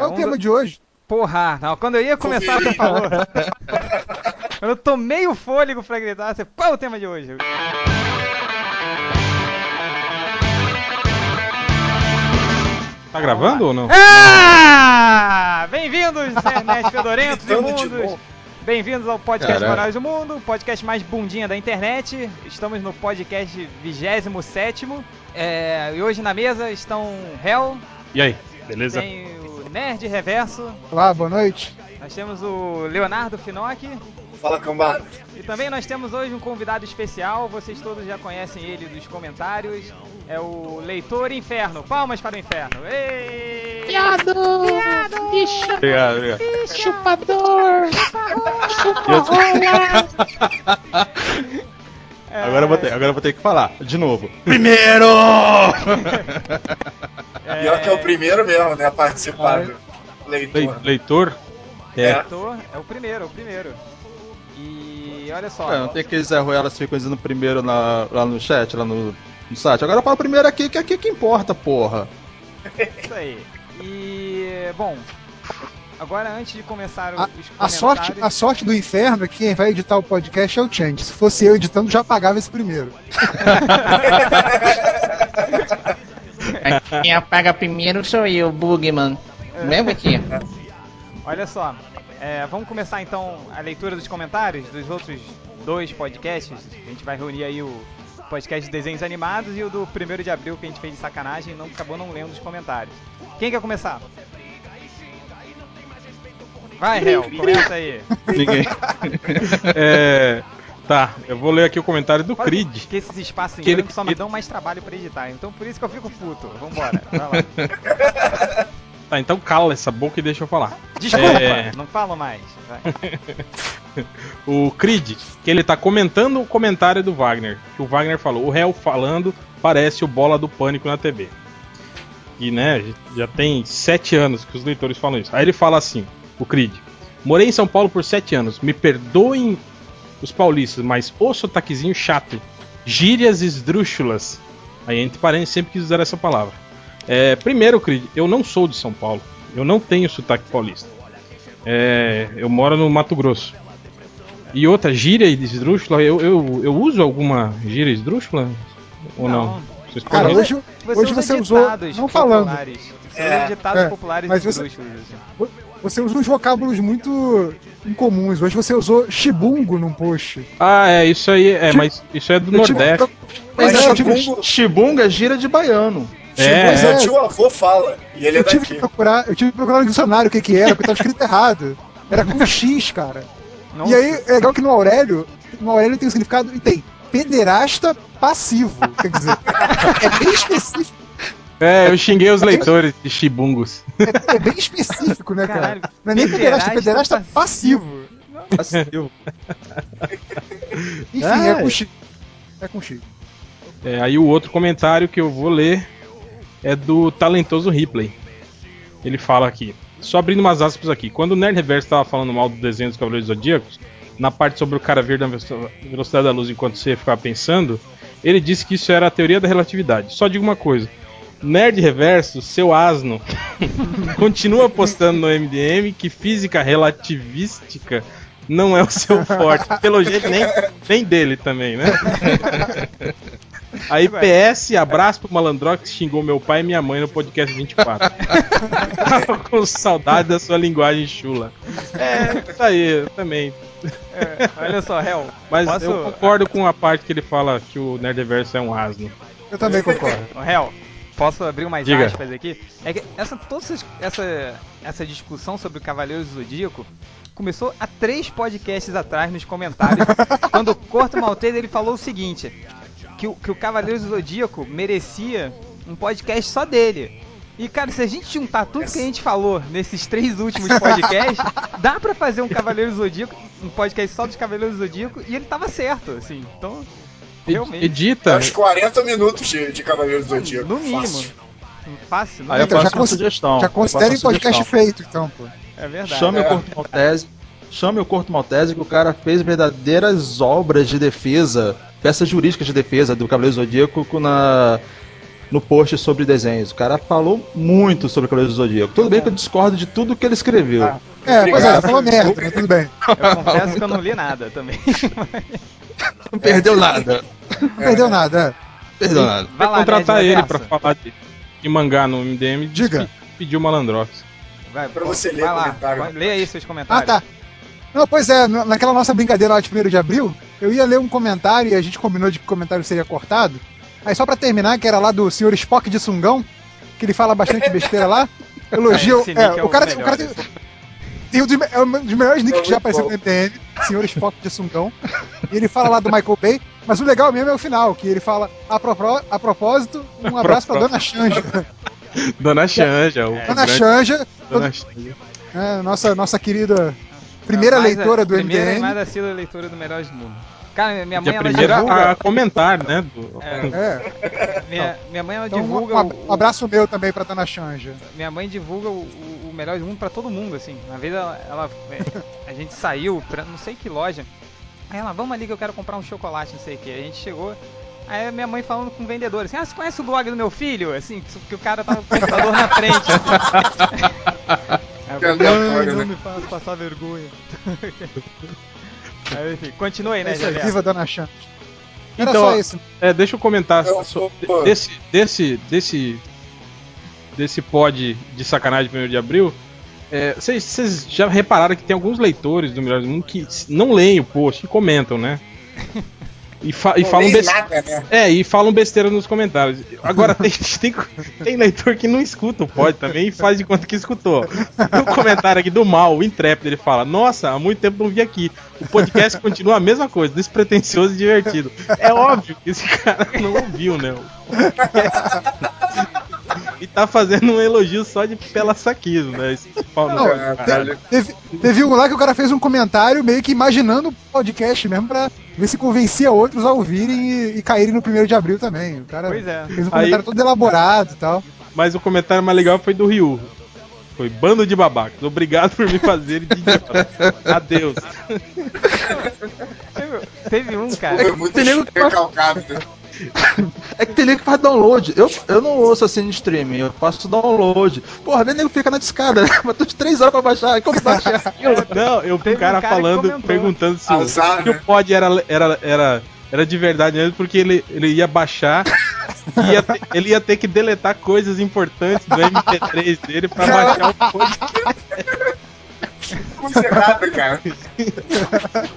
É, Qual é o um tema do- de hoje? Porra, não, quando eu ia começar, você falou. Quando eu tomei o fôlego pra gritar, você, qual é o tema de hoje? Tá gravando ou não? Ah! Bem-vindos, internet fedorentos Gritando de imundos. novo. Bem-vindos ao podcast. Morais do Mundo, o podcast mais bundinha da internet. Estamos no podcast 27 é, e hoje na mesa estão Hel, E aí, beleza? tem Nerd Reverso, Olá, boa noite. nós temos o Leonardo Finocchi Fala, cambada. e também nós temos hoje um convidado especial, vocês todos já conhecem ele dos comentários, é o Leitor Inferno. Palmas para o Inferno. Ei! Viado! Bicho! Obrigado, obrigado. Chupador! Chupa rola! É, Agora eu, vou ter, agora eu vou ter que falar, de novo. Primeiro! é, Pior que é o primeiro mesmo, né? a Participar do Le- leitor. leitor? É. Leitor é o primeiro, é o primeiro. E olha só, É, não tem aqueles Zé Ruelas que ficam dizendo primeiro na- lá no chat, lá no, no site. Agora fala primeiro aqui, que é aqui que importa, porra. isso aí. E bom, agora antes de começar A, a sorte, a sorte do inferno é que quem vai editar o podcast é o Change. Se fosse eu editando, já pagava esse primeiro. Quem apaga primeiro sou eu, Bugman. Lembra aqui? Olha só, é, vamos começar então a leitura dos comentários dos outros dois podcasts. A gente vai reunir aí o podcast de desenhos animados e o do 1 de abril que a gente fez de sacanagem e não acabou não lendo os comentários. Quem quer começar? Vai, Hel, começa aí. Ninguém. É, tá, eu vou ler aqui o comentário do Fala Creed. Que esses espaços em Que ele- só me ele- dão mais trabalho pra editar, então por isso que eu fico puto. Vambora, vai lá. Tá, então cala essa boca e deixa eu falar. Desculpa, É. não falo mais. Vai. O Creed, que ele tá comentando o comentário do Wagner. Que o Wagner falou, o réu falando parece o bola do pânico na TV. E né, já tem sete anos que os leitores falam isso. Aí ele fala assim, o Creed. Morei em São Paulo por sete anos. Me perdoem os paulistas, mas o sotaquezinho chato. Gírias esdrúxulas. Aí entre parênteses sempre quis usar essa palavra. É, primeiro, Creed, eu não sou de São Paulo. Eu não tenho sotaque paulista. É, eu moro no Mato Grosso. E outra, gíria esdrúxula, eu, eu, eu uso alguma gíria esdrúxula? Ou não? Vocês Cara, hoje, hoje usa você usou. Não falando. populares. Você É, é, mas você-. Você usa uns vocábulos muito incomuns. Hoje você usou chibungo num post. Ah, é, isso aí, é, Tipo- mas isso é do Eu tive- Nordeste. Mas é, tive, chibungo- Chibunga é gira de baiano. É, Meu é, tio avô fala, e ele é eu tive daqui. que procurar, eu tive que procurar no dicionário o que que era, porque tava escrito errado. Era com X, cara. Nossa, E aí, é legal que no Aurélio, no Aurélio tem o significado e tem pederasta passivo. Quer dizer, é bem específico, É, eu xinguei os leitores de chibungos. é bem específico, né, cara? Caralho, Não é nem pederasta, é pederasta pederasta passivo. Passivo. Enfim, Ah, é é. com X. É com X. É, aí o outro comentário que eu vou ler é do talentoso Ripley. Ele fala aqui, só abrindo umas aspas aqui. Quando o Nerd Reverso estava falando mal do desenho dos Cavaleiros Zodíacos, na parte sobre o cara ver na veloc- velocidade da luz enquanto você ficava pensando, ele disse que isso era a teoria da relatividade. Só digo uma coisa. Nerd Reverso, seu asno, continua postando no MDM que física relativística não é o seu forte. Pelo jeito, nem, nem dele também, né? Aí, PS, abraço pro Malandrox que xingou meu pai e minha mãe no podcast 24. Tava com saudade da sua linguagem chula. É, isso aí, eu também. é, olha só, Hel. Mas Posso- eu concordo com a parte que ele fala que o Nerdverso é um asno. Eu também concordo. Hel, posso abrir umas Diga. aspas aqui? É que essa, toda essa- essa, discussão sobre o Cavaleiros do Zodíaco começou há três podcasts atrás nos comentários, quando o Corto Maltese ele falou o seguinte, que o, que o Cavaleiros do Zodíaco merecia um podcast só dele. E, cara, se a gente juntar tudo que a gente falou nesses três últimos podcasts, dá pra fazer um Cavaleiros do Zodíaco, um podcast só dos Cavaleiros do Zodíaco, e ele tava certo, assim. Então, realmente, Edita. Uns 40 minutos de, de Cavaleiros do Zodíaco. no mínimo. Fácil. Fácil, eu Então, já uma sugestão. Já considerem podcast sugestão. feito, então, pô. É verdade. Chame É. o Corto Maltese. Chame o Corto Maltese que o cara fez verdadeiras obras de defesa, peças jurídicas de defesa do Cavaleiro Zodíaco na no post sobre desenhos. O cara falou muito sobre Cavaleiros do Zodíaco. Tudo bem que eu discordo de tudo que ele escreveu. É, pois é, Obrigado. falou merda? Tudo bem. Eu confesso que eu não li nada também. Não perdeu nada. Não perdeu nada. é. Perdeu nada. Vai lá, contratar Ned, ele pra falar de, de mangá no MDM. Diga. Pediu Malandrox. Vai, Pra você ler vai lá, vai- Lê aí seus Ah, comentários. tá. Não, pois é, na- naquela nossa brincadeira lá de 1 de abril, eu ia ler um comentário e a gente combinou de que o comentário seria cortado. Aí só pra terminar, que era lá do senhor Spock de Sungão, que ele fala bastante besteira lá. Elogio. É, é o cara, o o cara melhor, tem, tem um dos, é um dos melhores nicks É que já apareceu bom. no MDM, senhor Spock de Sungão. E ele fala lá do Michael Bay, mas o legal mesmo é o final, que ele fala, a, propó- a propósito, um abraço pra Dona Xanja. Dona Xanja, o Dona grande Xanja, Dona Xanja. é, nossa, nossa querida primeira a- leitora do primeira e MDM. mais assídua leitora do Melhores do Mundo. Cara, minha De mãe a ela primeira divulga. a comentar, né? do- É, É, minha, minha mãe ela então um, divulga. um ab- o- um abraço meu também pra Dona Xanja. minha mãe divulga o, o, Melhores do Mundo pra todo mundo, assim. Uma vez ela, ela- é, a gente saiu pra não sei que loja. Aí ela, vamos ali que eu quero comprar um chocolate, não sei o que. A gente chegou. Aí a minha mãe falando com o vendedor, assim, ah, você conhece o blog do meu filho? Assim, que o cara tava com o computador na frente. Aí eu não né? me faz passar vergonha. Aí, enfim, continue aí, né, É aí, Javier? viva Dona. Era Então, só isso. É, deixa eu comentar Eu- so- desse desse desse desse pod de sacanagem 1 de abril. é, Vocês vocês já repararam que tem alguns leitores do Melhores do Mundo que não leem o post e comentam, né? E, fa e falam besteira. né? É, e falam besteira nos comentários. Agora tem, tem, tem leitor que não escuta o pod também e faz de conta que escutou. Tem um comentário aqui do mal, o intrépido, ele fala: Nossa, há muito tempo não vi aqui. O podcast continua a mesma coisa, despretensioso e divertido. É óbvio que esse cara não ouviu, né? E tá fazendo um elogio só de pela saquismo, né? Esse pau no Não, caralho. Teve, teve um lá que o cara fez um comentário meio que imaginando o podcast mesmo pra ver se convencia outros a ouvirem e, e caírem no primeiro de abril também. O cara Pois é. fez um comentário Aí- todo elaborado e tal. Mas o comentário mais legal foi do Ryu. Foi bando de babacas. Obrigado por me fazer de idiota. Adeus. Teve, teve um, cara. Foi muito recalcado. Né? É que tem nego que faz download. Eu, eu não ouço assim no streaming, eu faço download. Porra, nem nego fica na discada, né? Mas tô de 3 horas pra baixar. Como baixar? Não, eu vi um cara, um falando, comentou. perguntando se, o- Azar, se né? o pod era, era, era, era de verdade mesmo, porque ele, ele ia baixar. e ia ter- ele ia ter que deletar coisas importantes do MP3 dele pra baixar o pod. Coisa errada, cara.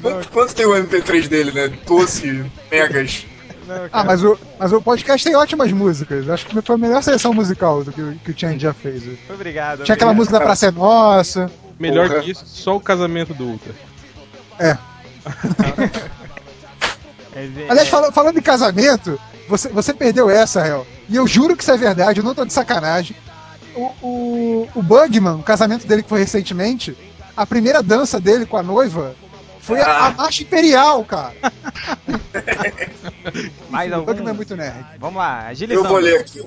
Quanto, quanto tem o MP3 dele, né? 12 megas. Não, Ah, mas o, mas o podcast tem ótimas músicas. Acho que foi a melhor seleção musical do que, o- que o Tian já fez. Obrigado. Tinha aquela obrigado. música da Praça é Nossa. Melhor Porra. que isso, só o casamento do Ultra. Dizer, Aliás, é, fala- falando em casamento, você, você perdeu essa, Hel. E eu juro que isso é verdade, eu não tô de sacanagem. O, o, o Bugman, o casamento dele que foi recentemente, a primeira dança dele com a noiva foi a, a marcha imperial, cara. mais algum? Bugman é muito nerd. Vamos lá, agilização. Eu vou ler aqui.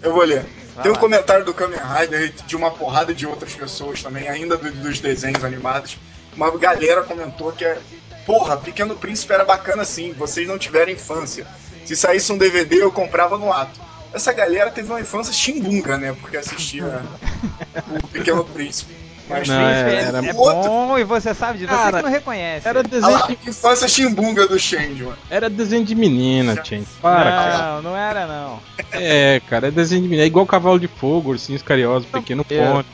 Eu vou ler. Vai Tem um lá. comentário do Kamen Rider de uma porrada de outras pessoas também, ainda do- dos desenhos animados. Uma galera comentou que é. Porra, Pequeno Príncipe era bacana sim, vocês não tiveram infância. Se saísse um DVD, eu comprava no ato. Essa galera teve uma infância chimbunga, né? Porque assistia o Pequeno Príncipe. Mas Não, é- é, era- é bom e você sabe disso. Você Cara, que não reconhece. Era desenho lá, de, infância chimbunga do Shenji, mano. era desenho de menina, gente. Para, cara. Não, não era não. É, cara, é desenho de menina. É igual Cavalo de Fogo, Ursinhos Carinhosos, Pequeno Pônei.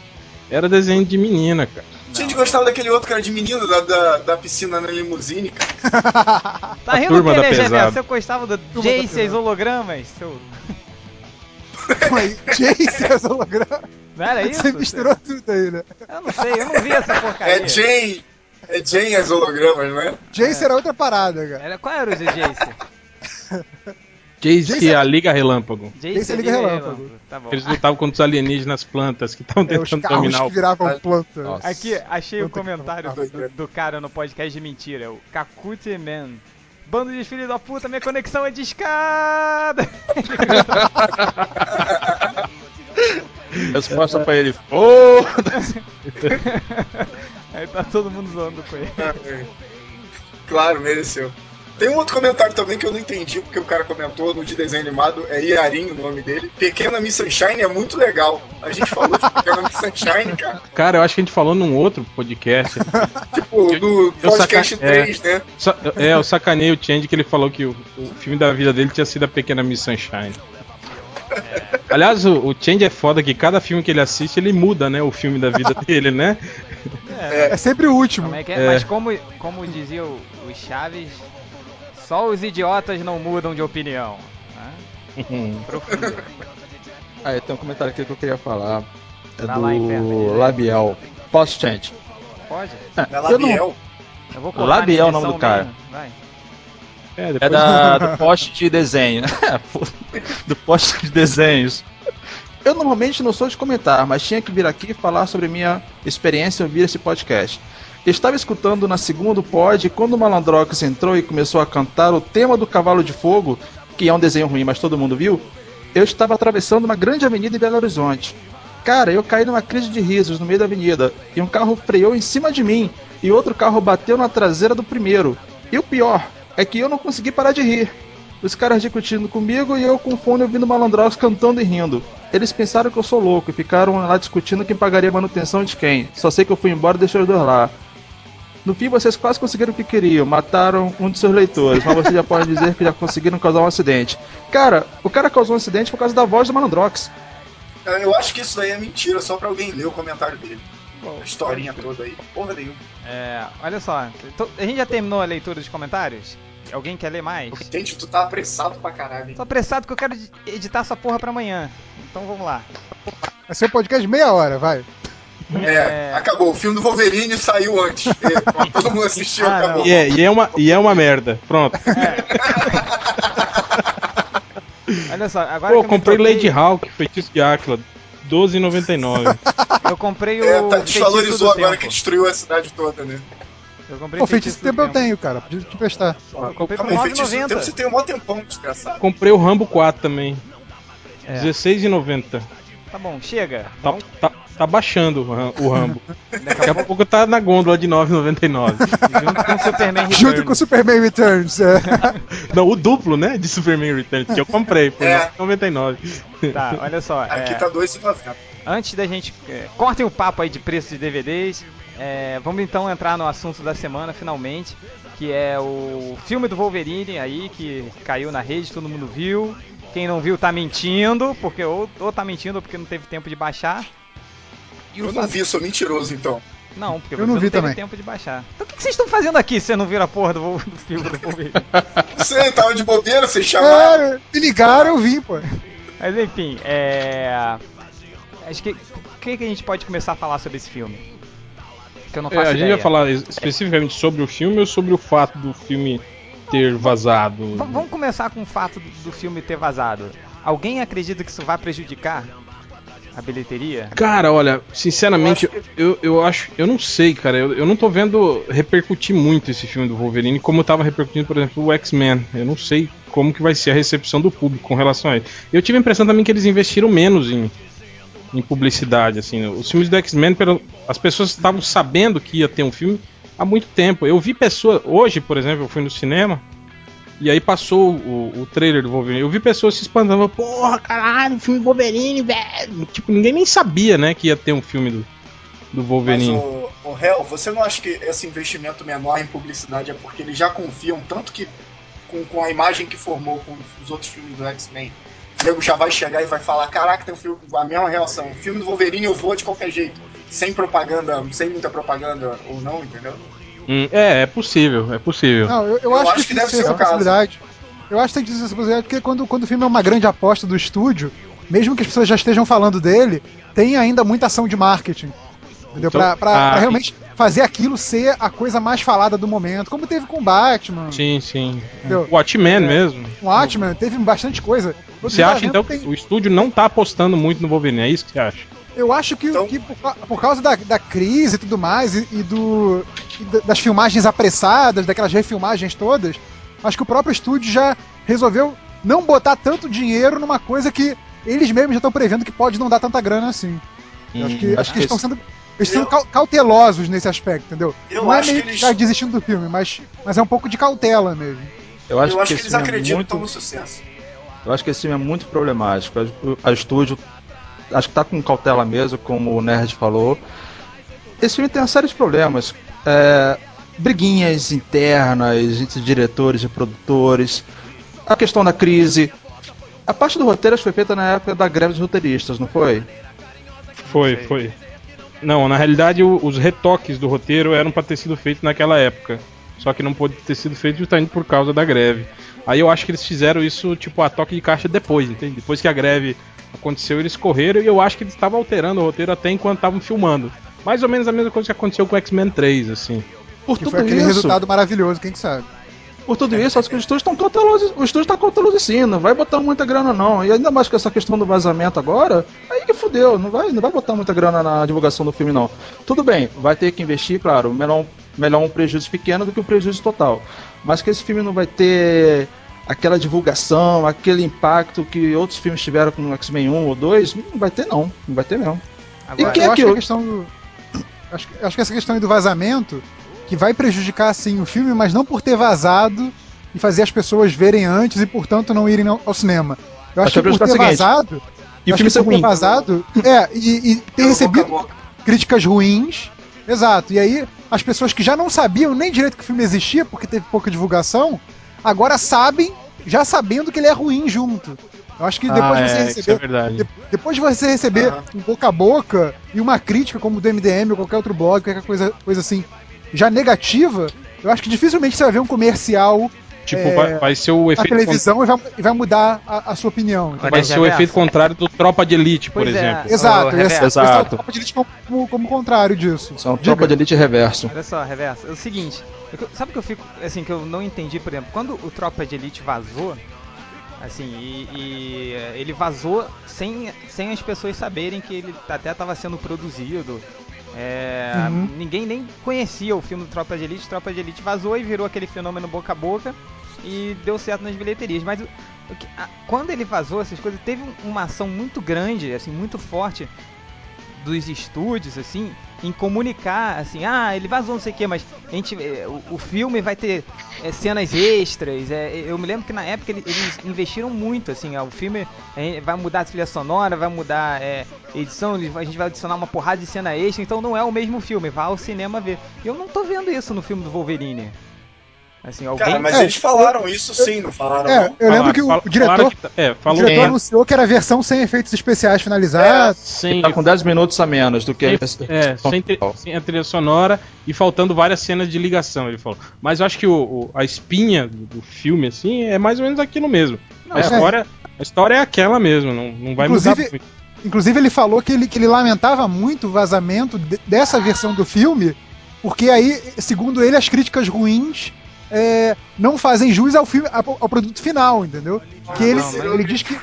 Era desenho de menina, cara. A gente gostava daquele outro cara de menino da, da, da piscina na limusine, cara. Tá rindo turma que da ele, Javier? pesada. Você gostava do Jace hologramas? Seu... Jace é holograma. Não era isso? Você misturou tudo aí, né? Eu não sei, eu não vi essa porcaria. É Jane. É Jane as hologramas, não é? Jace era outra parada, cara. Era, qual era o de Jace? Jace Jace e a Liga Relâmpago. Jace é Liga Relâmpago. Tá bom. Eles lutavam contra os alienígenas plantas que estavam É, os tentando carros dominar que o. viravam planta. Nossa. Aqui, achei o que comentário do, do cara no podcast de mentira, o Kakute Man. Bando de filhos da puta, minha conexão é de escada! Resposta pra ele: Foda-se. Aí tá todo mundo zoando com ele. Claro, mereceu. Tem um outro comentário também que eu não entendi, porque o cara comentou no de desenho animado, é Iarim o nome dele. Pequena Miss Sunshine é muito legal. A gente falou de Pequena Miss Sunshine, cara. Cara, eu acho que a gente falou num outro podcast. Tipo, no eu podcast saca- 3, né? Sa- é, eu sacanei o Change que ele falou que o, o filme da vida dele tinha sido a Pequena Miss Sunshine. Aliás, o, o Change é foda que cada filme que ele assiste, ele muda, né? O filme da vida dele, né? É sempre o último. Como é que é? É. Mas como, como dizia o, o Chaves, só os idiotas não mudam de opinião. né? Profundo. Aí tem um comentário aqui que eu queria falar. É Vai lá, inferno, do aí. Labiel. Posso, gente? Pode? É eu não- Labiel. Eu vou Labiel é o nome do cara. mesmo. Vai. É, É depois da, do post de desenho. do post de desenhos. Eu normalmente não sou de comentar, mas tinha que vir aqui falar sobre minha experiência em ouvir esse podcast. Estava escutando na segunda pod e quando o Malandrox entrou e começou a cantar o tema do Cavalo de Fogo, que é um desenho ruim, mas todo mundo viu, eu estava atravessando uma grande avenida em Belo Horizonte. Cara, eu caí numa crise de risos no meio da avenida e um carro freou em cima de mim e outro carro bateu na traseira do primeiro. E o pior é que eu não consegui parar de rir. Os caras discutindo comigo e eu com o fone ouvindo Malandrox cantando e rindo. Eles pensaram que eu sou louco e ficaram lá discutindo quem pagaria a manutenção de quem. Só sei que eu fui embora e deixei os dois lá. No fim, vocês quase conseguiram o que queriam, mataram um de seus leitores, mas vocês já podem dizer que já conseguiram causar um acidente. Cara, o cara causou um acidente por causa da voz do Malandrox. Eu acho que isso daí é mentira, só pra alguém ler o comentário dele. A historinha toda aí. Porra nenhuma. É, olha só, to- a gente já terminou a leitura dos comentários? Alguém quer ler mais? Gente, tu tá apressado pra caralho, hein? Tô apressado que eu quero edi- editar essa porra pra amanhã. Então vamos lá. Vai ser um podcast de meia hora, vai. É, acabou. O filme do Wolverine saiu antes. É, todo mundo assistiu, Ah, acabou. E é, e é uma, e é uma merda. Pronto. Olha só, agora Pô, comprei toquei, Lady Hawk, feitiço de Áquila, 12,99. Eu comprei o É, tá, Feitiço desvalorizou agora Tempo. que destruiu a cidade toda, né? Eu comprei Pô, feitiço do tempo eu tenho, cara. Podia te prestar. Eu comprei por Calma aí, feitiço do 9,90. tempo você tem um mó tempão, desgraçado. Comprei o Rambo 4 também. É. 16,90. Tá bom, chega. Tá, Vamos- tá, tá baixando o Ram- o Rambo. Daqui a pouco, tá na gôndola de 9,99. junto com o Superman Junto com o Returns. Superman Returns. É. Não, o duplo, né? De Superman Returns, que eu comprei por É. 9,99. Tá, olha só. Aqui é, tá 2,90. Antes da gente. é, cortem o papo aí de preço de DVDs. é, vamos então entrar no assunto da semana, finalmente. Que é o filme do Wolverine aí, que caiu na rede, todo mundo viu. Quem não viu tá mentindo, porque ou, ou tá mentindo ou porque não teve tempo de baixar. E o Eu não vi, sou mentiroso então. Não, porque Eu você não não, vi teve também. tempo de baixar. Então o que que vocês estão fazendo aqui se vocês não viram a porra do, do filme do Wolverine? Você tava de bobeira, vocês chamaram. É, me ligaram, eu vim, pô. Mas enfim, é. Acho que. O que, que a gente pode começar a falar sobre esse filme? Que eu não É, faço a gente ideia. vai falar es- especificamente sobre o filme ou sobre o fato do filme ter vazado? V- vamos começar com o fato do, filme ter vazado. Alguém acredita que isso vai prejudicar a bilheteria? Cara, olha, sinceramente, eu, eu acho. Eu não sei, cara. Eu, eu não tô vendo repercutir muito esse filme do Wolverine, como tava repercutindo, por exemplo, o X-Men. Eu não sei como que vai ser a recepção do público com relação a ele. Eu tive a impressão também que eles investiram menos em, em publicidade, assim. Os filmes do X-Men, as pessoas estavam sabendo que ia ter um filme há muito tempo. Eu vi pessoas. Hoje, por exemplo, eu fui no cinema. E aí passou o, o trailer do Wolverine. Eu vi pessoas se espantando, porra, caralho, filme Wolverine, velho. Tipo, ninguém nem sabia, né, que ia ter um filme do, do Mas Wolverine. o, o Hel, você não acha que esse investimento menor em publicidade é porque eles já confiam tanto que com, com a imagem que formou com os outros filmes do X-Men? O nego já vai chegar e vai falar, caraca, tem um filme, a mesma reação. O filme do Wolverine eu vou de qualquer jeito. Sem propaganda, sem muita propaganda ou não, entendeu? Hum, é, é possível, é possível. Não, eu, eu Eu acho, acho que, que tem deve que ser o caso. possibilidade. Eu acho que tem que essa possibilidade porque quando, quando o filme é uma grande aposta do estúdio, mesmo que as pessoas já estejam falando dele, tem ainda muita ação de marketing. Entendeu? Então, pra, pra- ah, pra realmente fazer aquilo ser a coisa mais falada do momento, como teve com o Batman, Sim, sim. Entendeu? Watchmen mesmo. com o Watchmen, teve bastante coisa. Você Eu acha então que que tem- o estúdio não tá apostando muito no Wolverine? É isso que você acha? Eu acho que, Então- que por, por causa da, da crise e tudo mais, e, e do, e da- das filmagens apressadas, daquelas refilmagens todas, acho que o próprio estúdio já resolveu não botar tanto dinheiro numa coisa que eles mesmos já estão prevendo que pode não dar tanta grana assim. Eu acho que, Hum, acho que eles estão sendo. Eles estão cau- cautelosos nesse aspecto, entendeu? Eu não é acho meio que que eles- ficar desistindo do filme, mas, mas é um pouco de cautela mesmo. Eu acho, Eu acho que, esse eles é acreditam muito, no sucesso. Eu acho que esse filme é muito problemático. A, estúdio acho que tá com cautela mesmo, como o Nerd falou. Esse filme tem uma série de problemas. É, briguinhas internas entre diretores e produtores. A questão da crise. A parte do roteiro foi feita na época da greve dos roteiristas, não foi? Foi, foi. Não, na realidade os retoques do roteiro eram pra ter sido feitos naquela época. Só que não pôde ter sido feito justamente por causa da greve. Aí eu acho que eles fizeram isso, tipo, a toque de caixa depois, entende? Depois que a greve aconteceu, eles correram e eu acho que eles estavam alterando o roteiro até enquanto estavam filmando. Mais ou menos a mesma coisa que aconteceu com o X-Men 3, assim. Por Que tudo foi aquele isso, resultado maravilhoso, quem que sabe? por tudo isso, acho que os estúdios estão cautelosos. O estúdio tá cauteloso sim, não vai botar muita grana não. E ainda mais com essa questão do vazamento agora, aí que fudeu, não vai, não vai botar muita grana na divulgação do filme não. Tudo bem, vai ter que investir, claro, melhor, um- melhor um prejuízo pequeno do que um prejuízo total. Mas que esse filme não vai ter aquela divulgação, aquele impacto que outros filmes tiveram com o X-Men 1 ou 2, não vai ter não, não vai ter não. Agora, E quem eu é acho que que a eu- questão do. Acho, que- acho que essa questão aí do vazamento que vai prejudicar sim o filme, mas não por ter vazado e fazer as pessoas verem antes e, portanto, não irem ao ao cinema. Eu acho Acho que que por ter vazado. E o filme que ser por ter ruim. vazado. É, e, e ter recebido críticas ruins. Exato. E aí, as pessoas que já não sabiam nem direito que o filme existia, porque teve pouca divulgação, agora sabem, já sabendo que ele é ruim junto. Eu acho que depois Ah, de você é, isso é receber verdade. de- depois de você receber um boca a boca e uma crítica como o do MDM ou qualquer outro blog, qualquer coisa, coisa assim, já negativa, eu acho que dificilmente você vai ver um comercial Tipo, é, vai, vai ser o efeito televisão e vai, e vai mudar a, a sua opinião. entendeu? Vai ser o efeito contrário do Tropa de Elite, por Pois é. exemplo. Exato, esse, é o Exato. Tropa de Elite como, como, contrário disso. São Diga. tropa de elite reverso. Olha só, Reverso, é o seguinte, eu sabe que eu fico, assim, que eu não entendi, por exemplo, quando o Tropa de Elite vazou, assim, e, e, ele vazou sem, sem as pessoas saberem que ele até estava sendo produzido, é, Uhum. ninguém nem conhecia o filme do Tropa de Elite, Tropa de Elite vazou e virou aquele fenômeno boca a boca e deu certo nas bilheterias, mas quando ele vazou essas coisas, teve um- uma ação muito grande, assim, muito forte dos estúdios, assim, em comunicar, assim, ah, ele vazou não sei o que, mas a gente, eh, o, o filme vai ter eh, cenas extras. eh, eu me lembro que na época ele- eles investiram muito, assim, ó, o filme vai mudar a trilha sonora, vai mudar eh, edição, a gente vai adicionar uma porrada de cena extra, então não é o mesmo filme, vá ao cinema ver. E eu não tô vendo isso no filme do Wolverine. Assim, alguém. Cara, mas É, eles falaram isso sim, não falaram? É, não? eu lembro que o, Falaram- o diretor, que tá- é, o falou diretor que- anunciou que era a versão sem efeitos especiais finalizados. sem, Tá com 10 minutos a menos do que sem, esse- é, sem, tri- sem a trilha sonora e faltando várias cenas de ligação, ele falou. Mas eu acho que o, o- a espinha do, do filme, assim, é mais ou menos aquilo mesmo. Não, a, é. história, a história é aquela mesmo, não, não vai mudar Inclusive- muito. Inclusive, ele falou que ele, que ele lamentava muito o vazamento de- dessa versão do filme, porque aí, segundo ele, as críticas ruins é, não fazem jus ao filme, ao, ao produto final, entendeu? Que ele, não, mas- ele diz que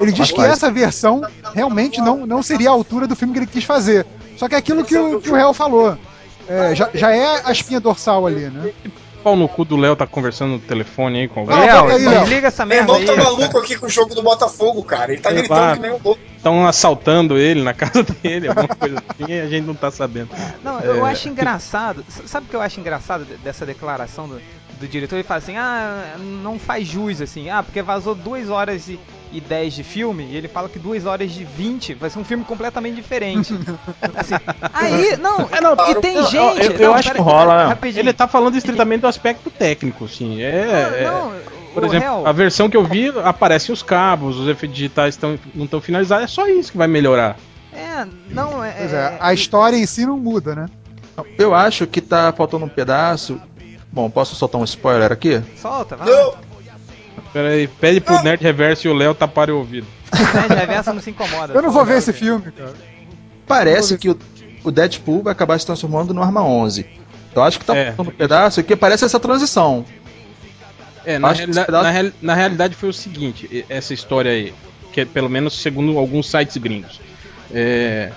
ele diz que Rapaz. essa versão realmente não, não seria a altura do filme que ele quis fazer. Só que é aquilo que o, que o Real falou. É, já, já é a espinha dorsal ali, né? Pau no cu do Léo tá conversando no telefone aí com alguém. Não, Léo, desliga essa Meu merda irmão aí. tá maluco aqui com o jogo do Botafogo, cara. Ele tá gritando que nem um louco. Estão assaltando ele na casa dele, alguma coisa assim, e a gente não tá sabendo. Não, eu É. acho engraçado. Sabe o que eu acho engraçado de- dessa declaração do, do diretor? Ele fala assim: ah, não faz jus, assim. Ah, porque vazou 2 horas e, e 10 de filme. E ele fala que 2 horas de 20 vai ser um filme completamente diferente. assim, aí, não, É, não, e tem eu- gente. eu- eu não, acho pera- que rola, né? rapidinho. Ele tá falando estritamente do aspecto técnico, sim. É, é- Não, por o exemplo, réu- a versão que eu vi aparecem os cabos, os efeitos digitais tão, não estão finalizados, é só isso que vai melhorar. É, não, é. Pois é, a história em si não muda, né? Eu acho que tá faltando um pedaço. Bom, posso soltar um spoiler aqui? Solta, vai. Não, Pera aí, pede pro Nerd Reverso e o Léo taparem o ouvido. De reversa não se incomoda. Eu não vou ver esse filme, cara. Parece que o, o Deadpool vai acabar se transformando no Arma 11. Então acho que tá É. um pedaço que parece essa transição. É, na, realida- pedaço- na real- na realidade foi o seguinte, essa história aí, que é pelo menos segundo alguns sites gringos. É,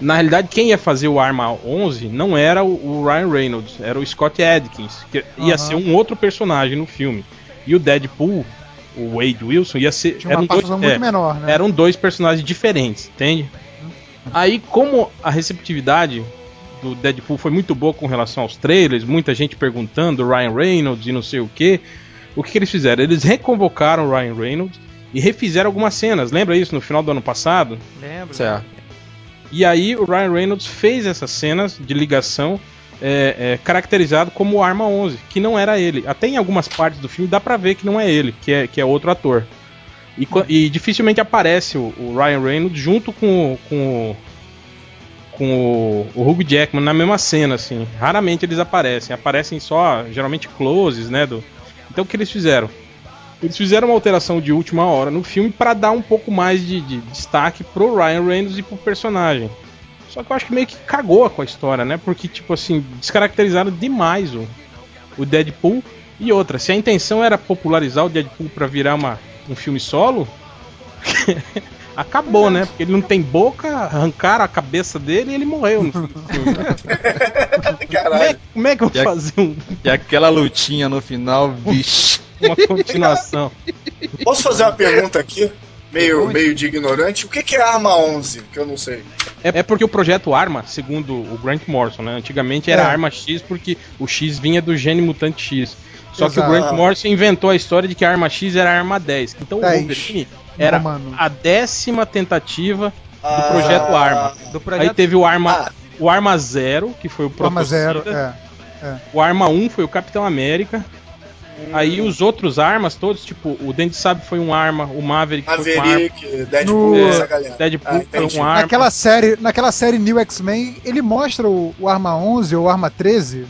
na realidade, quem ia fazer o Arma 11 não era o, o Ryan Reynolds, era o Scott Adkins, que ia Aham. ser um outro personagem no filme. E o Deadpool, o Wade Wilson, ia ser. Tinha uma eram dois, muito é, menor, né? eram dois personagens diferentes, entende? Aí, como a receptividade do Deadpool foi muito boa com relação aos trailers, muita gente perguntando, Ryan Reynolds e não sei o que, o que, que eles fizeram? Eles reconvocaram o Ryan Reynolds e refizeram algumas cenas. Lembra isso no final do ano passado? Lembro. Certo. E aí o Ryan Reynolds fez essas cenas de ligação é, é, caracterizado como Arma 11, que não era ele. Até em algumas partes do filme dá pra ver que não é ele, que é, que é outro ator. E, e dificilmente aparece o, o Ryan Reynolds junto com, com, com o, o Hugh Jackman na mesma cena, assim. Raramente eles aparecem. Aparecem só, geralmente, closes, né? Do... Então o que eles fizeram? Eles fizeram uma alteração de última hora no filme pra dar um pouco mais de, de destaque pro Ryan Reynolds e pro personagem. Só que eu acho que meio que cagou com a história, né? Porque, tipo assim, descaracterizaram demais o, o Deadpool. E outra, se a intenção era popularizar o Deadpool pra virar uma, um filme solo, acabou, né? Porque ele não tem boca, arrancaram a cabeça dele e ele morreu no filme. Como é, Caralho. como é que eu vou fazer um- E aquela lutinha no final, bicho. uma continuação? Posso fazer uma pergunta aqui? Meio, meio de ignorante. O que que é a arma 11? Que eu não sei. É, é porque o projeto Arma, segundo o Grant Morrison, né? Antigamente era É. Arma X porque o X vinha do gene mutante X. Só que o Exato. Grant Morrison inventou a história de que a Arma X era a Arma 10. Então o 10. Wolverine era Não, a décima tentativa do Ah, projeto Arma. Do Aí projeto teve o Arma, Ah. o Arma Zero, que foi o Arma Protocida. Zero, é. O Arma 1 foi o Capitão América. Aí os outros armas todos, tipo, o Dente Sabe foi um arma, o Maverick, foi um arma, Maverick, Deadpool, No- essa galera. Deadpool Ah, foi um arma. Naquela série, naquela série New X-Men, ele mostra o, o Arma 11 ou o Arma 13?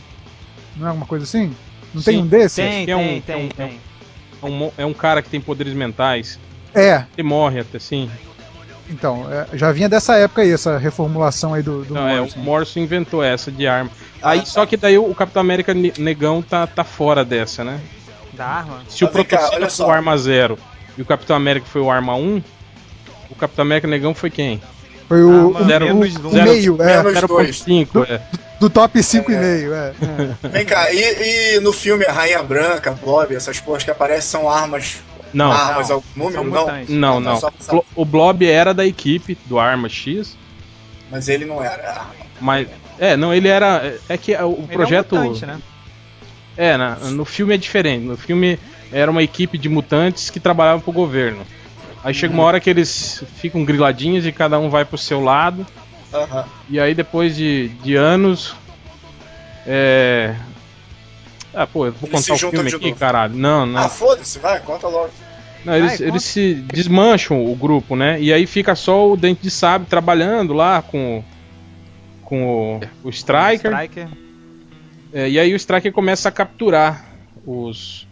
Não é alguma coisa assim? Não tem Sim, um desses? Tem, é um- tem, é tem, um- tem. É um, é um cara que tem poderes mentais. É, Ele morre até assim. então, é, já vinha dessa época aí, essa reformulação aí do, do Não, é, Morrison. o Morrison inventou essa de arma. Ah, Aí tá. só que daí o Capitão América ne- negão tá, tá fora dessa, né? Da arma. Se o olha foi o arma 0 e o Capitão América foi o arma 1, o Capitão América negão foi quem? Foi o, o, zero- o- menos o um. zero- meio, é, menos- dois. 0.5, é. do top 5,5, é. Vem cá, e, e no filme a Rainha Branca, Blob, essas porras que aparecem são armas. Não, armas não. ao número, não. não, Ah, não. só O Blob era da equipe do Arma X, Mas ele não era mas. É, não, ele era. é- É que o Ele projeto. é um mutante, né? É, na- no filme é diferente. No filme era uma equipe de mutantes que trabalhavam pro governo. Aí chega uma hora que eles ficam griladinhos e cada um vai pro seu lado. Aham. E aí depois de, de anos. É. Ah, pô, eu vou Eles se contar o filme aqui, novo. caralho. Não, não. Ah, foda-se, vai, conta logo. Não, eles, Vai, conta. eles se desmancham o grupo, né? E aí fica só o Dente de Sabre trabalhando lá com, com o, o Striker. Striker. É, e aí o Striker começa a capturar os,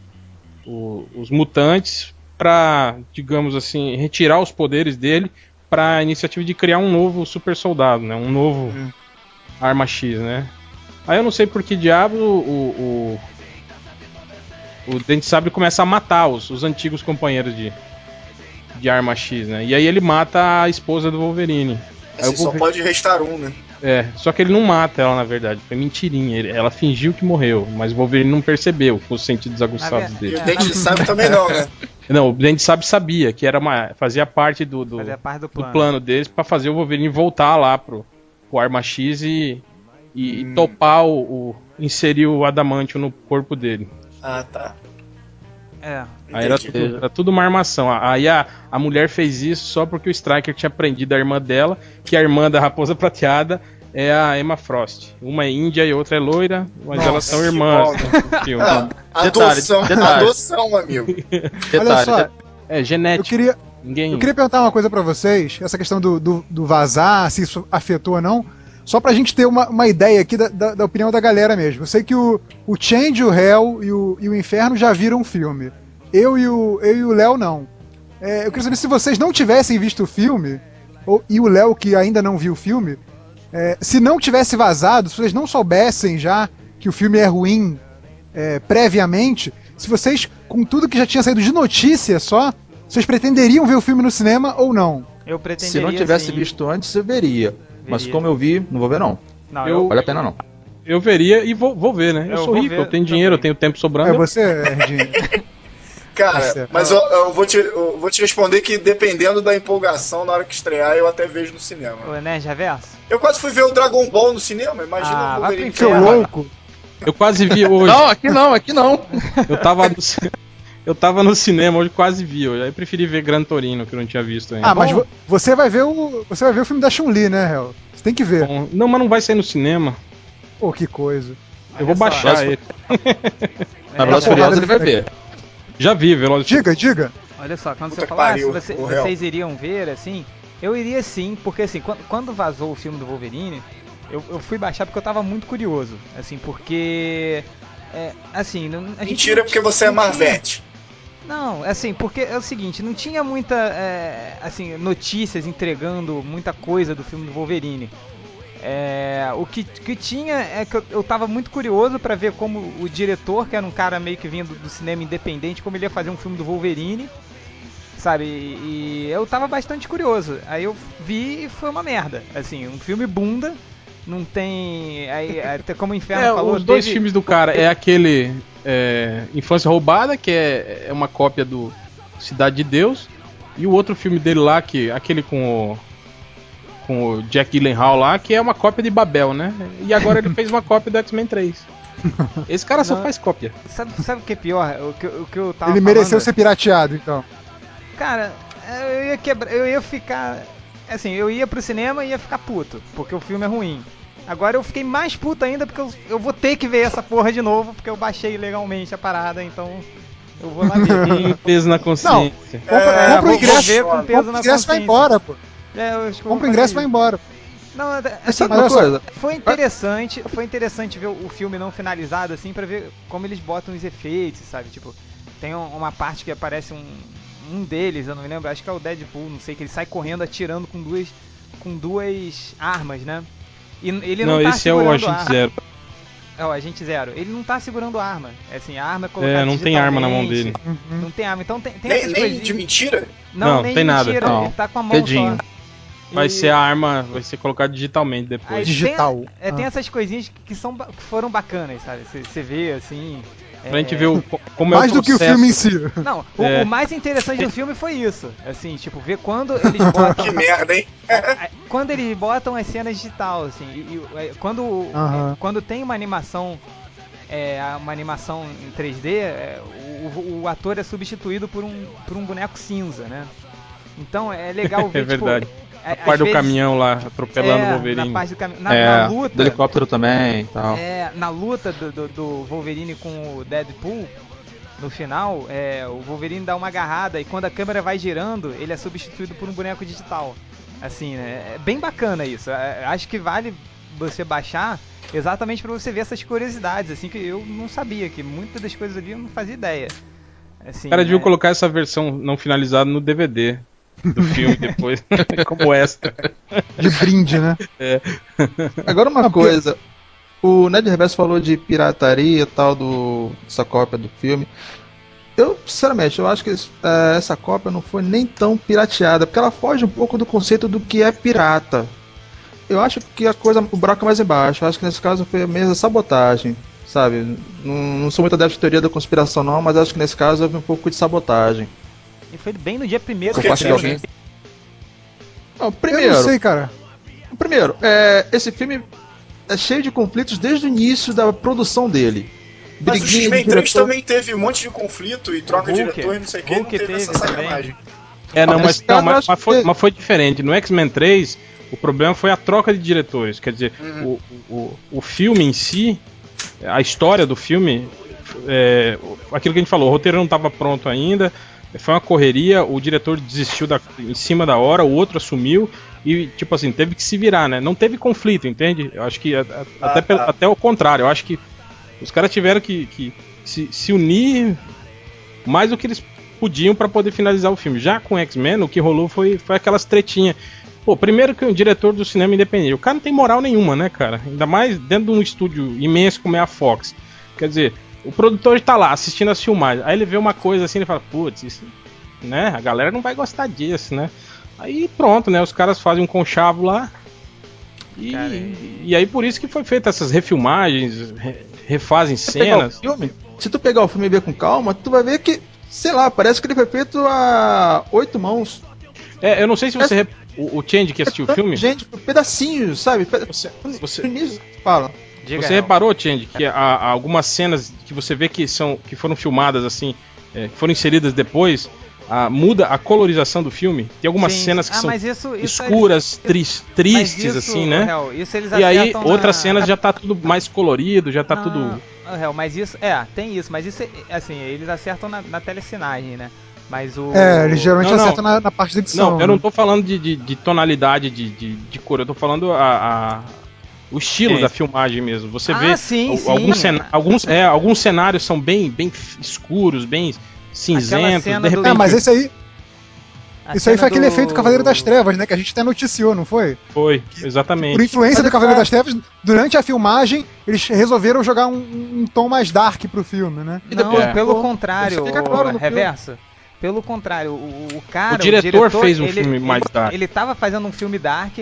o- os mutantes pra, digamos assim, retirar os poderes dele pra iniciativa de criar um novo super soldado, né? Um novo Hum. Arma X, né? Aí eu não sei por que diabo o, o, o Dente Sabre começa a matar os, os antigos companheiros de, de Arma X, né? E aí ele mata a esposa do Wolverine. Aí só Wolverine- pode restar um, né? É, só que ele não mata ela, na verdade. Foi mentirinha. Ele- ela fingiu que morreu, mas o Wolverine não percebeu com os sentidos aguçados Na E dele. o Dente sabe também não, né? Não, o Dente Sabe sabia que era uma, fazia parte do, do, Fazia parte do do plano. plano deles pra fazer o Wolverine voltar lá pro, pro Arma X e, e, e Hum. topar o, o- inserir o adamantio no corpo dele. Ah, tá. É. Aí era tudo, era tudo uma armação. Aí a, a mulher fez isso só porque o Striker tinha prendido a irmã dela, que a irmã da Raposa Prateada é a Emma Frost. Uma é índia e outra é loira, mas Nossa, elas são irmãs no filme. Ah, Detalhe, adoção, detalhe. adoção, amigo. Olha Detalhe, só, de- É eu genético. queria, Ninguém. eu queria perguntar uma coisa pra vocês, essa questão do, do, do vazar, se isso afetou ou não, só pra gente ter uma, uma ideia aqui da, da, da opinião da galera mesmo. Eu sei que o, o Change, o Hell e o, e o Inferno já viram o filme. Eu e o eu e o Léo não. É, eu queria saber se vocês não tivessem visto o filme, ou, e o Léo que ainda não viu o filme, é, se não tivesse vazado, se vocês não soubessem já que o filme é ruim é, previamente, se vocês, com tudo que já tinha saído de notícia só, vocês pretenderiam ver o filme no cinema ou não? Eu pretenderia. Se não tivesse sim. visto antes, eu veria. Mas como eu vi, não vou ver não. Não, Eu-. Vale a pena não. Eu veria e vou, vou ver, né? Eu, Eu sou rico, eu tenho dinheiro, eu também. tenho tempo sobrando. É você, Cara, certo. mas eu, eu vou te, eu vou te responder que dependendo da empolgação na hora que estrear, eu até vejo no cinema. O Nerd Reverso? Eu quase fui ver o Dragon Ball no cinema, imagina Ah, o Wolverine. Inferno. louco. Eu quase vi hoje. Não, aqui não, aqui não. Eu tava no, eu tava no cinema hoje, quase vi. Eu aí preferi ver Gran Torino, que eu não tinha visto ainda. Ah, mas vo- você vai ver o. Você vai ver o filme da Chun-Li, né, Hel? Você tem que ver. Bom, Não, mas não vai sair no cinema. Pô, que coisa. Eu vou baixar ele. Na Velozes Furiosos ele vai ver. Já vi, Velozes Diga, diga. Olha só, quando Puta você falar, ah, se pariu, você- vocês iriam ver, assim, eu iria sim, porque assim, quando, quando vazou o filme do Wolverine, eu, eu fui baixar porque eu tava muito curioso, assim, porque. É, assim, não, a gente Mentira, não porque você é Marvete. Não, assim, porque é o seguinte, não tinha muita, é, assim, notícias entregando muita coisa do filme do Wolverine. É, o que, que tinha é que eu, eu tava muito curioso pra ver como o diretor, que era um cara meio que vindo do cinema independente, como ele ia fazer um filme do Wolverine, sabe? E, e eu tava bastante curioso. Aí eu vi e foi uma merda. Assim, um filme bunda, não tem. Aí, até como o Inferno É, falou, os dois teve- filmes do cara é aquele é, Infância Roubada, que é, é uma cópia do Cidade de Deus, e o outro filme dele lá, que aquele com o, com o Jack Gyllenhaal lá, que é uma cópia de Babel, né? E agora ele fez uma cópia do X-Men 3. Esse cara só Não. faz cópia. Sabe, sabe o que é pior? O que, o que eu tava Ele mereceu falando- ser pirateado, então. Cara, eu ia quebrar. Eu ia ficar. Assim, eu ia pro cinema e ia ficar puto, porque o filme é ruim. Agora eu fiquei mais puto ainda porque eu, eu vou ter que ver essa porra de novo, porque eu baixei legalmente a parada, então eu vou lá ver. Peso na consciência. Compra, É, compra o ingresso, ver com peso compra o na ingresso vai consciência. embora, pô. É, eu Compra o ingresso e vai embora. Não, é- assim, uma coisa? foi interessante, foi interessante ver o filme não finalizado assim pra ver como eles botam os efeitos, sabe? Tipo, tem um- uma parte que aparece um um deles, eu não me lembro, acho que é o Deadpool, não sei, que ele sai correndo atirando com duas com duas armas, né? E ele não, Não, tá esse é o Agente arma. Zero. É o Agente Zero. Ele não tá segurando a arma. É assim, a arma é colocada É, não tem arma na mão dele. Não tem arma. Então tem, tem Nem, essas nem de mentira? Não, Não, nem tem de nada. mentira. Não. Ele tá com a mão Quedinho. só. Vai E- ser a arma, vai ser colocado digitalmente Aí depois. Digital. Tem, é, tem Ah. essas coisinhas que, são, que foram bacanas, sabe? Você vê assim. É- Pra gente ver o, como é Mais o do que o filme em si. Não, o, É. o mais interessante do filme foi isso. Assim, tipo, ver quando eles botam. Que merda, hein? a- quando eles botam as cenas digital, assim. E, e, é, quando, Aham. é, quando tem uma animação. É, uma animação em 3D, é, o, o- ator é substituído por um, por um boneco cinza, né? Então é legal ver, É verdade. tipo. A parte do caminhão lá, atropelando o Wolverine. É, Na parte do caminhão. Na, é, na luta. do helicóptero também e tal. É, na luta do, do, do Wolverine com o Deadpool, no final, é, o Wolverine dá uma agarrada e quando a câmera vai girando, ele é substituído por um boneco digital. Assim, né? É bem bacana isso. É, acho que vale você baixar exatamente pra você ver essas curiosidades, assim, que eu não sabia, que muitas das coisas ali eu não fazia ideia. Assim, O cara devia né? colocar essa versão não finalizada no DVD do filme depois, como extra. De brinde, né? Agora uma coisa. O Ned Reverso falou de pirataria e tal, do, dessa cópia do filme. Eu, sinceramente, eu acho que eh, essa cópia não foi nem tão pirateada, porque ela foge um pouco do conceito do que é pirata. Eu acho que a coisa, o buraco é mais embaixo. Eu acho que nesse caso foi mesmo sabotagem, sabe? Não, não sou muito adepto de teoria da conspiração não, mas acho que nesse caso houve um pouco de sabotagem. E foi bem no dia primeiro Por que parte de saiu, alguém. né? Não, Eu primeiro, não sei, cara. Primeiro, é, esse filme é cheio de conflitos desde o início da produção dele. Mas o X-Men de 3 diretor- também teve um monte de conflito e troca de diretor e não sei o que, não teve essa teve também. sacanagem. É, não, mas, não, mas, eu mas foi, que- mas foi diferente. No X-Men 3, o problema foi a troca de diretores. Quer dizer, Uhum. o, o, o filme em si, a história do filme, é, aquilo que a gente falou, o roteiro não estava pronto ainda, foi uma correria, o diretor desistiu da, em cima da hora, o outro assumiu e, tipo assim, teve que se virar, né? Não teve conflito, entende? Eu acho que a- a- Ah, até, tá. até o contrário, eu acho que os caras tiveram que, que se, se unir mais do que eles podiam para poder finalizar o filme. Já com X-Men, o que rolou foi, foi aquelas tretinhas. Pô, primeiro que o diretor do cinema independente, o cara não tem moral nenhuma, né, cara? Ainda mais dentro de um estúdio imenso como é a Fox. Quer dizer, o produtor tá lá assistindo as filmagens, aí ele vê uma coisa assim e fala, putz, isso, né? A galera não vai gostar disso, né? Aí pronto, né? Os caras fazem um conchavo lá. E, Cara, e aí por isso que foi feita essas refilmagens, re- refazem Se cenas. filme, se tu pegar o filme e ver com calma, tu vai ver que, sei lá, parece que ele foi feito a oito mãos. É, eu não sei se você. rep- O, o Change que assistiu o filme. Gente, pedacinhos, sabe? Você, No você, início, fala. Diga, você reparou, Change, que há, há algumas cenas que você vê que são que foram filmadas assim é, que foram inseridas depois, ah, muda a colorização do filme. Tem algumas Sim. cenas que Ah, são isso- isso é- escuras, tris- Mas tristes, isso, assim, né? Eles E aí, acertam na- outras cenas já tá tudo mais colorido, já tá Não, tudo. Hel, mas isso, é, tem isso, mas isso, é- assim, eles acertam na, na telecinagem, né? Mas o... É, eles geralmente Não, não. acertam na, na parte da edição. Não, eu não né? tô falando de, de, de tonalidade de, de, de cor, eu tô falando a, a- o estilo Sim. da filmagem mesmo. Você Ah, vê sim, al- sim. alguns, alguns, é, alguns cenários são bem, bem escuros, bem cinzentos. De repente Ah, mas esse aí, a isso aí foi aquele do- efeito Cavaleiro das Trevas, né? Que a gente até noticiou, não foi? foi, Por exatamente. influência Mas do Cavaleiro é- das Trevas, durante a filmagem, eles resolveram jogar um, um tom mais dark pro filme, né? E Não, depois- pelo Pô, contrário, fica o claro no reverso. Pelo contrário, o, o cara. O diretor fez um filme mais ele, dark. Ele tava fazendo um filme dark,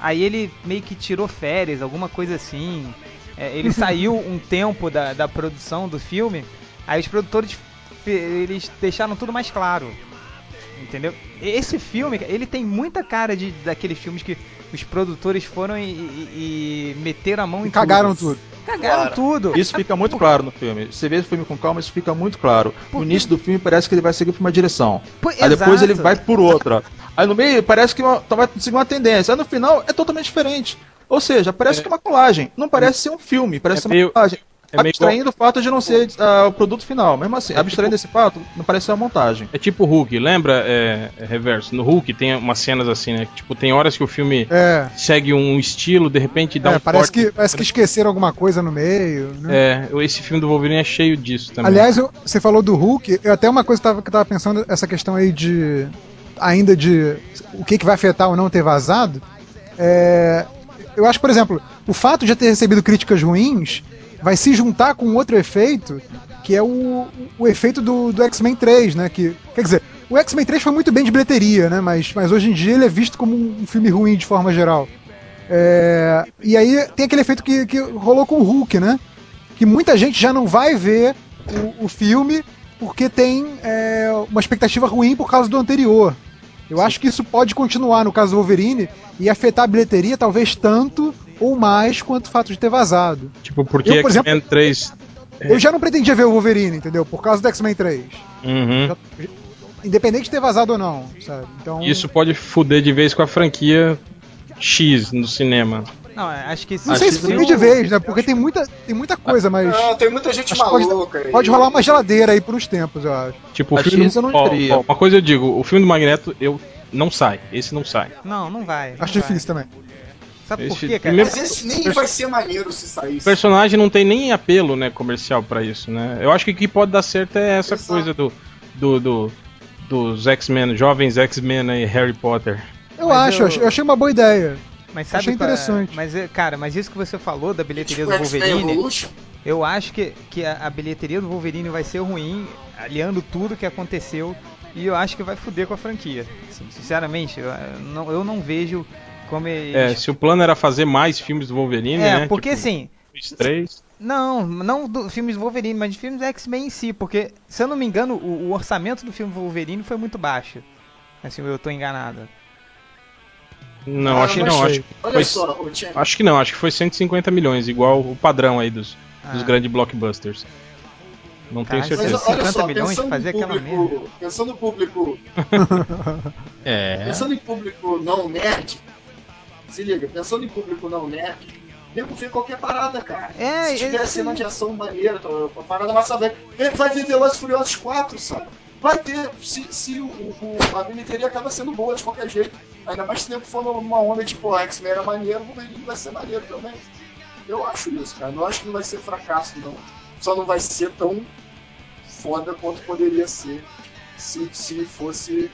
aí ele meio que tirou férias, alguma coisa assim. É, ele saiu um tempo da, da produção do filme, aí os produtores eles deixaram tudo mais claro. Entendeu? Esse filme, ele tem muita cara de daqueles filmes que os produtores foram e, e- e meteram a mão em E cagaram tudo. tudo. Cagaram Claro. tudo. Isso fica muito claro no filme. Você vê o filme com calma, isso fica muito claro. Por No início do filme parece que ele vai seguir por uma direção. Pô, Aí depois exato. ele vai por outra. Aí no meio parece que uma, vai seguir uma tendência. Aí no final é totalmente diferente. Ou seja, parece que é uma colagem. Não parece ser um filme, parece É ser meio- uma colagem. É meio abstraindo o fato de não ser ah, o produto final. Mesmo assim, É abstraindo esse fato, não parece ser uma montagem. É tipo Hulk, lembra? É, é reverso. No Hulk tem umas cenas assim, né? Tipo, tem horas que o filme É, segue um estilo, de repente dá é, um parece, corte. que, parece que esqueceram alguma coisa no meio, né? É, esse filme do Wolverine é cheio disso também. Aliás, eu- você falou do Hulk, eu até uma coisa que eu tava, que eu tava pensando, essa questão aí de. ainda de. o que, que vai afetar ou não ter vazado. É, eu acho, por exemplo, o fato de ter recebido críticas ruins vai se juntar com outro efeito, que é o, o efeito do, do X-Men 3, né? Que, quer dizer, o X-Men 3 foi muito bem de bilheteria, né? Mas, mas hoje em dia ele é visto como um filme ruim de forma geral. É, e aí tem aquele efeito que, que rolou com o Hulk, né? Que muita gente já não vai ver o, o filme porque tem é, uma expectativa ruim por causa do anterior. Eu acho que isso pode continuar no caso do Wolverine e afetar a bilheteria talvez tanto ou mais quanto o fato de ter vazado. Tipo, porque Eu, por X-Men 3. Eu já não pretendia ver o Wolverine, entendeu? Por causa do X-Men 3. Uhum. Já- Independente de ter vazado ou não, sabe? Então, Isso pode fuder de vez com a franquia X no cinema. Não, acho que não sei se foi de vez, né? Porque tem muita, tem muita coisa, mas Não, tem muita gente pode- maluca aí. pode rolar uma geladeira aí por uns tempos, eu acho. Tipo, o A filme. X eu não ó, ó, uma coisa eu digo, o filme do Magneto, eu não sai. Esse não sai. Não, não vai. não Acho vai. difícil também. Sabe por Esse- quê, cara? primeiro- Mas esse nem vai ser maneiro se O saísse. personagem não tem nem apelo, né, comercial pra isso, né? Eu acho que o que pode dar certo é essa Exato. coisa do, do, do- dos X-Men, jovens X-Men aí, Harry Potter. Eu Mas acho, eu- eu achei uma boa ideia. Mas sabe Achei é- interessante. Mas, é, cara, mas isso que você falou da bilheteria Tipo do Wolverine, eu acho que, que a, a bilheteria do Wolverine vai ser ruim, aliando tudo que aconteceu, e eu acho que vai fuder com a franquia. Assim, sinceramente, eu não, eu não vejo como É, se o plano era fazer mais filmes do Wolverine, É, né? porque tipo, assim, os três. Não, não do filmes do Wolverine, mas de filmes X-Men em si, porque, se eu não me engano, o, o orçamento do filme Wolverine foi muito baixo. Assim, eu tô enganado. Não, Ah, acho que não. Acho, que Olha foi, só, acho que não, acho que foi 150 milhões, igual o padrão aí dos, dos Ah. grandes blockbusters. Não tenho Caralho, certeza. Mas olha 50 só, milhões pensando fazer em aquela público, pensando no público, É. pensando em público não nerd, se liga, pensando em público não nerd, nego vê qualquer parada, cara. É, se tiver é, cena de ação maneira, uma parada massa velha, vai ver Velozes Furiosos 4, sabe? Vai ter, se, se o, o- a bilheteria acaba sendo boa de qualquer jeito. Ainda mais se nego for numa onda tipo, ó, X-Men era maneiro, o Wolverine vai ser maneiro também. Eu acho isso, cara. Não acho que não vai ser fracasso, não. Só não vai ser tão foda quanto poderia ser se, se fosse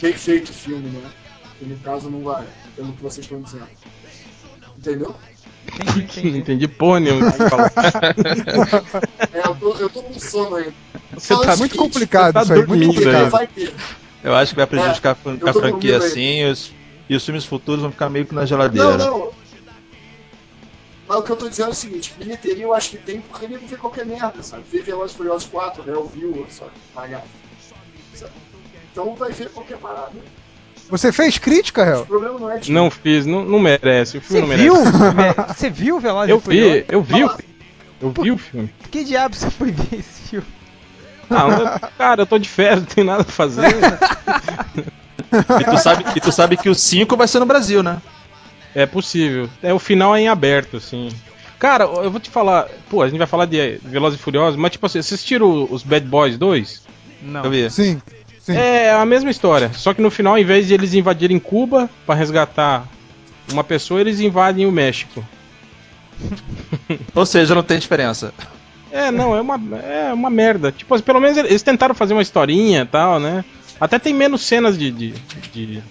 bem feito o filme, né? Que no caso não vai, pelo que vocês estão dizendo. Entendeu? Entendi, entendi. entendi porra nenhuma que você falou. É, eu tô, eu tô com sono ainda. Você Fala tá Muito seguinte, complicado tá isso aí, muito dormindo complicado. aí. Vai ter. Eu acho que vai prejudicar eu a franquia aí. assim e os, e os filmes futuros vão ficar meio que na geladeira. Não, não. Mas o que eu tô dizendo é o seguinte, bilheteria eu acho que tem porque ele não vê qualquer merda, sabe? Vê Velozes Furiosos 4, Real View, sabe? Pagar. Sabe? Então vai ver qualquer parada. Você fez crítica, O Hel? problema não é de Não fiz, não, não merece. O Você filme não merece. viu? Você viu Velozes Eu e vi, eu vi, eu vi o filme. Que diabo você foi ver esse filme? Ah, mas, cara, eu tô de férias, não tenho nada pra fazer. E tu sabe, e tu sabe que o 5 vai ser no Brasil, né? É possível. É, o final é em aberto, assim. Cara, eu vou te falar. Pô, a gente vai falar de Velozes e Furiosos, mas tipo assim, assistiram os Bad Boys 2? Não. Eu. Sim. Sim. É a mesma história. Só que no final, ao invés de eles invadirem Cuba pra resgatar uma pessoa, eles invadem o México. Ou seja, não tem diferença. É, não, é uma, é uma merda. Tipo, pelo menos eles tentaram fazer uma historinha e tal, né? Até tem menos cenas de. de, de,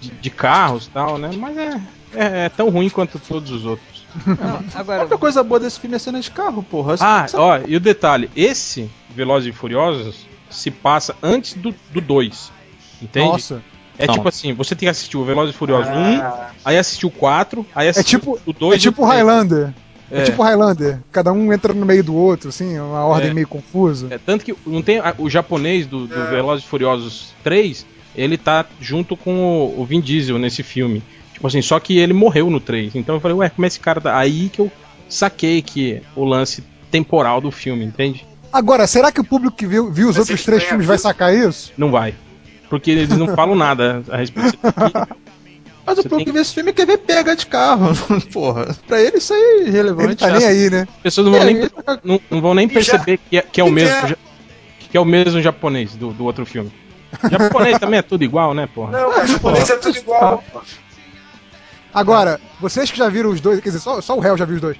de, de carros e tal, né? Mas é, é, é tão ruim quanto todos os outros. Não, A agora, única coisa boa desse filme é cena de carro, porra. Ah, ó, e o detalhe: esse Velozes e Furiosos se passa antes do 2. Entende? Nossa. É Não. tipo assim, você tem que assistir o Velozes e Furiosos 1, aí assistir o 4, aí É assistir tipo, o 2 é tipo Highlander. É. É. tipo Highlander. Cada um entra no meio do outro, assim, uma ordem É. meio confusa. É, tanto que não tem o japonês do, do Velozes e Furiosos 3, ele tá junto com o, o Vin Diesel nesse filme. Tipo assim, só que ele morreu no 3. Então eu falei, ué, como é esse cara tá? Aí que eu saquei que o lance temporal do filme, entende? Agora, será que o público que viu, viu os Mas outros três filmes vai sacar isso? Não vai. Porque eles não falam nada a respeito. Mas o Você povo tem- que vê esse filme quer ver pega de carro. Porra, pra ele isso aí é Ele irrelevante. tá nem aí, né? As pessoas não vão, É, nem, ele tá- não, não vão nem perceber que é, que é o mesmo. já- Que é o mesmo japonês do, do outro filme. Japonês também é tudo igual, né, porra? Não, mas japonês é tudo igual. Agora, vocês que já viram os dois, quer dizer, só, só o réu já viu os dois.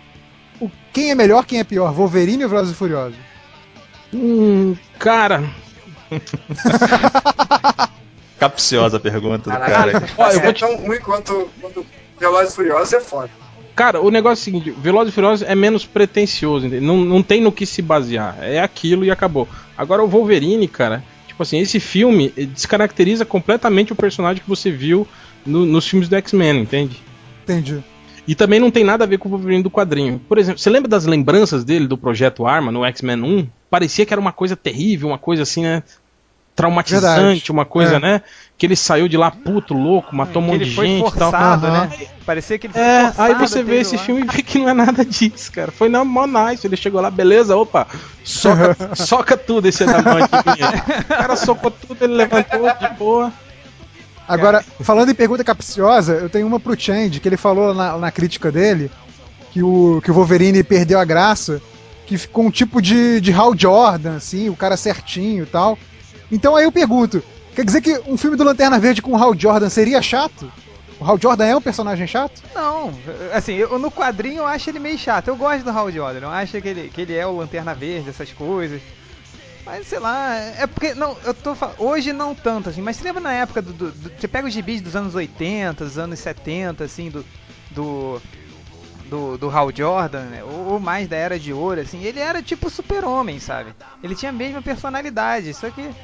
O, quem é melhor, quem é pior? Wolverine ou Velozes e Furiosos? Hum, cara, Capciosa a pergunta do cara. Ó, eu vou é te- tão ruim quanto, quanto Velozes e Furiosos é foda. Cara, o negócio é o seguinte, Velozes e Furiosos é menos pretencioso, entende? não, não tem no que se basear, é aquilo e acabou. Agora o Wolverine, cara, tipo assim, esse filme descaracteriza completamente o personagem que você viu no- nos filmes do X-Men, entende? Entendi. E também não tem nada a ver com o Wolverine do quadrinho. Por exemplo, você lembra das lembranças dele do Projeto Arma no X-Men 1? Parecia que era uma coisa terrível, uma coisa assim, né? Traumatizante, Verdade. uma coisa, É. né? Que ele saiu de lá puto, louco, matou um monte de gente e tal. forçado, Aham. né? Parecia que ele foi É, forçado aí você vê esse lá. filme e vê que não é nada disso, cara. Foi na mó nice. Ele chegou lá, beleza, opa, soca, soca tudo esse adamante. O cara socou tudo, ele levantou de boa. Agora, falando em pergunta capciosa, eu tenho uma pro Change, que ele falou na, na crítica dele que o, que o Wolverine perdeu a graça, que ficou um tipo de, de Hal Jordan, assim, o cara certinho e tal. Então aí eu pergunto, quer dizer que um filme do Lanterna Verde com o Hal Jordan seria chato? O Hal Jordan é um personagem chato? Não, assim, eu, no quadrinho eu acho ele meio chato. Eu gosto do Hal Jordan, eu acho que ele, que ele é o Lanterna Verde, essas coisas. Mas sei lá, é porque. Não, eu tô falando. Hoje não tanto, assim, mas você lembra na época do. do- do- você pega os gibis dos anos 80, dos anos 70, assim, do. Do. Do, do Hal Jordan, né, ou, ou mais da Era de Ouro, assim, ele era tipo super-homem, sabe? Ele tinha a mesma personalidade, só que ele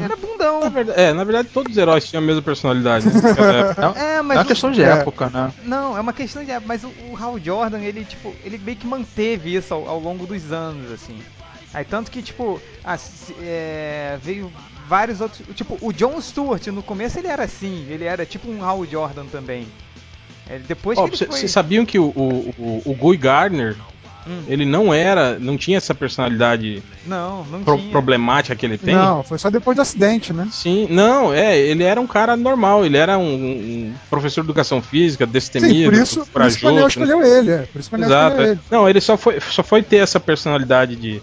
era Na bundão. verdade, é, na verdade, todos os heróis tinham a mesma personalidade. Né? Época. É, É mas uma o- questão de É. época, né? Não, é uma questão de. Mas o, o Hal Jordan, ele, tipo, ele meio que manteve isso ao, ao longo dos anos, assim. Aí tanto que, tipo, se- é, veio vários outros. Tipo, o John Stewart, no começo ele era assim, ele era tipo um Hal Jordan também. É, depois que ele Vocês foi. sabiam que o, o, o, o Guy Gardner, Hum. ele não era, não tinha essa personalidade Não, não pro- tinha. problemática que ele tem? Não, foi só depois do acidente, né? Sim, não, é, ele era um cara normal, ele era um, um professor de educação física, Sim, destemido, por isso, por isso que o Anel corajoso. escolheu ele, é. Por isso Exato. escolheu é. ele. Não, ele só foi, só foi ter essa personalidade de,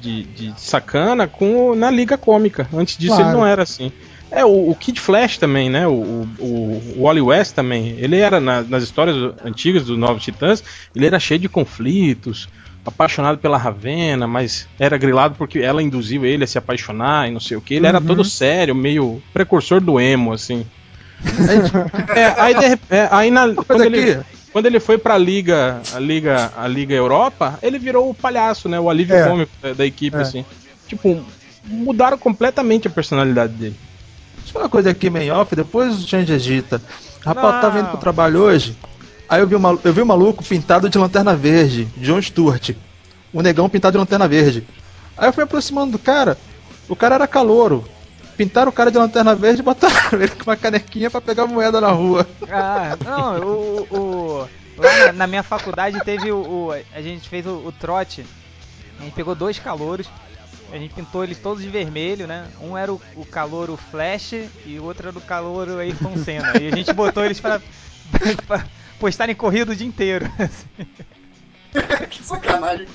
de, de sacana com, na Liga Cômica. Antes disso Claro. ele não era assim. É, o, o Kid Flash também, né? O, o, o- Wally West também. Ele era, na- nas histórias antigas dos Novos Titãs, ele era cheio de conflitos, apaixonado pela Ravena, mas era grilado porque ela induziu ele a se apaixonar e não sei o que. Ele era Uhum. todo sério, meio precursor do emo, assim. É, aí, de é, aí na, quando, ele, aqui. Quando ele foi pra Liga, a Liga, a Liga Europa, ele virou o palhaço, né? O alívio É. cômico da, da equipe, É. assim. Tipo, mudaram completamente a personalidade dele. Deixa eu falar uma coisa aqui, meio off, depois o Change agita. Rapaz, eu tava Não. indo pro trabalho hoje, aí eu vi, uma, eu vi um maluco pintado de lanterna verde, John Stewart. Um negão pintado de lanterna verde. Aí eu fui aproximando do cara, o cara era calouro. Pintaram o cara de lanterna verde e botaram ele com uma canequinha pra pegar moeda na rua. Ah, não, o. o lá na, na minha faculdade teve o. o- a gente fez o, o trote. A gente pegou dois calouros. A gente pintou eles todos de vermelho, né? Um era o, o calouro Flash e o outro era o calouro Ayrton Senna. E a gente botou eles pra, pra postarem corrida o dia inteiro. que sacanagem.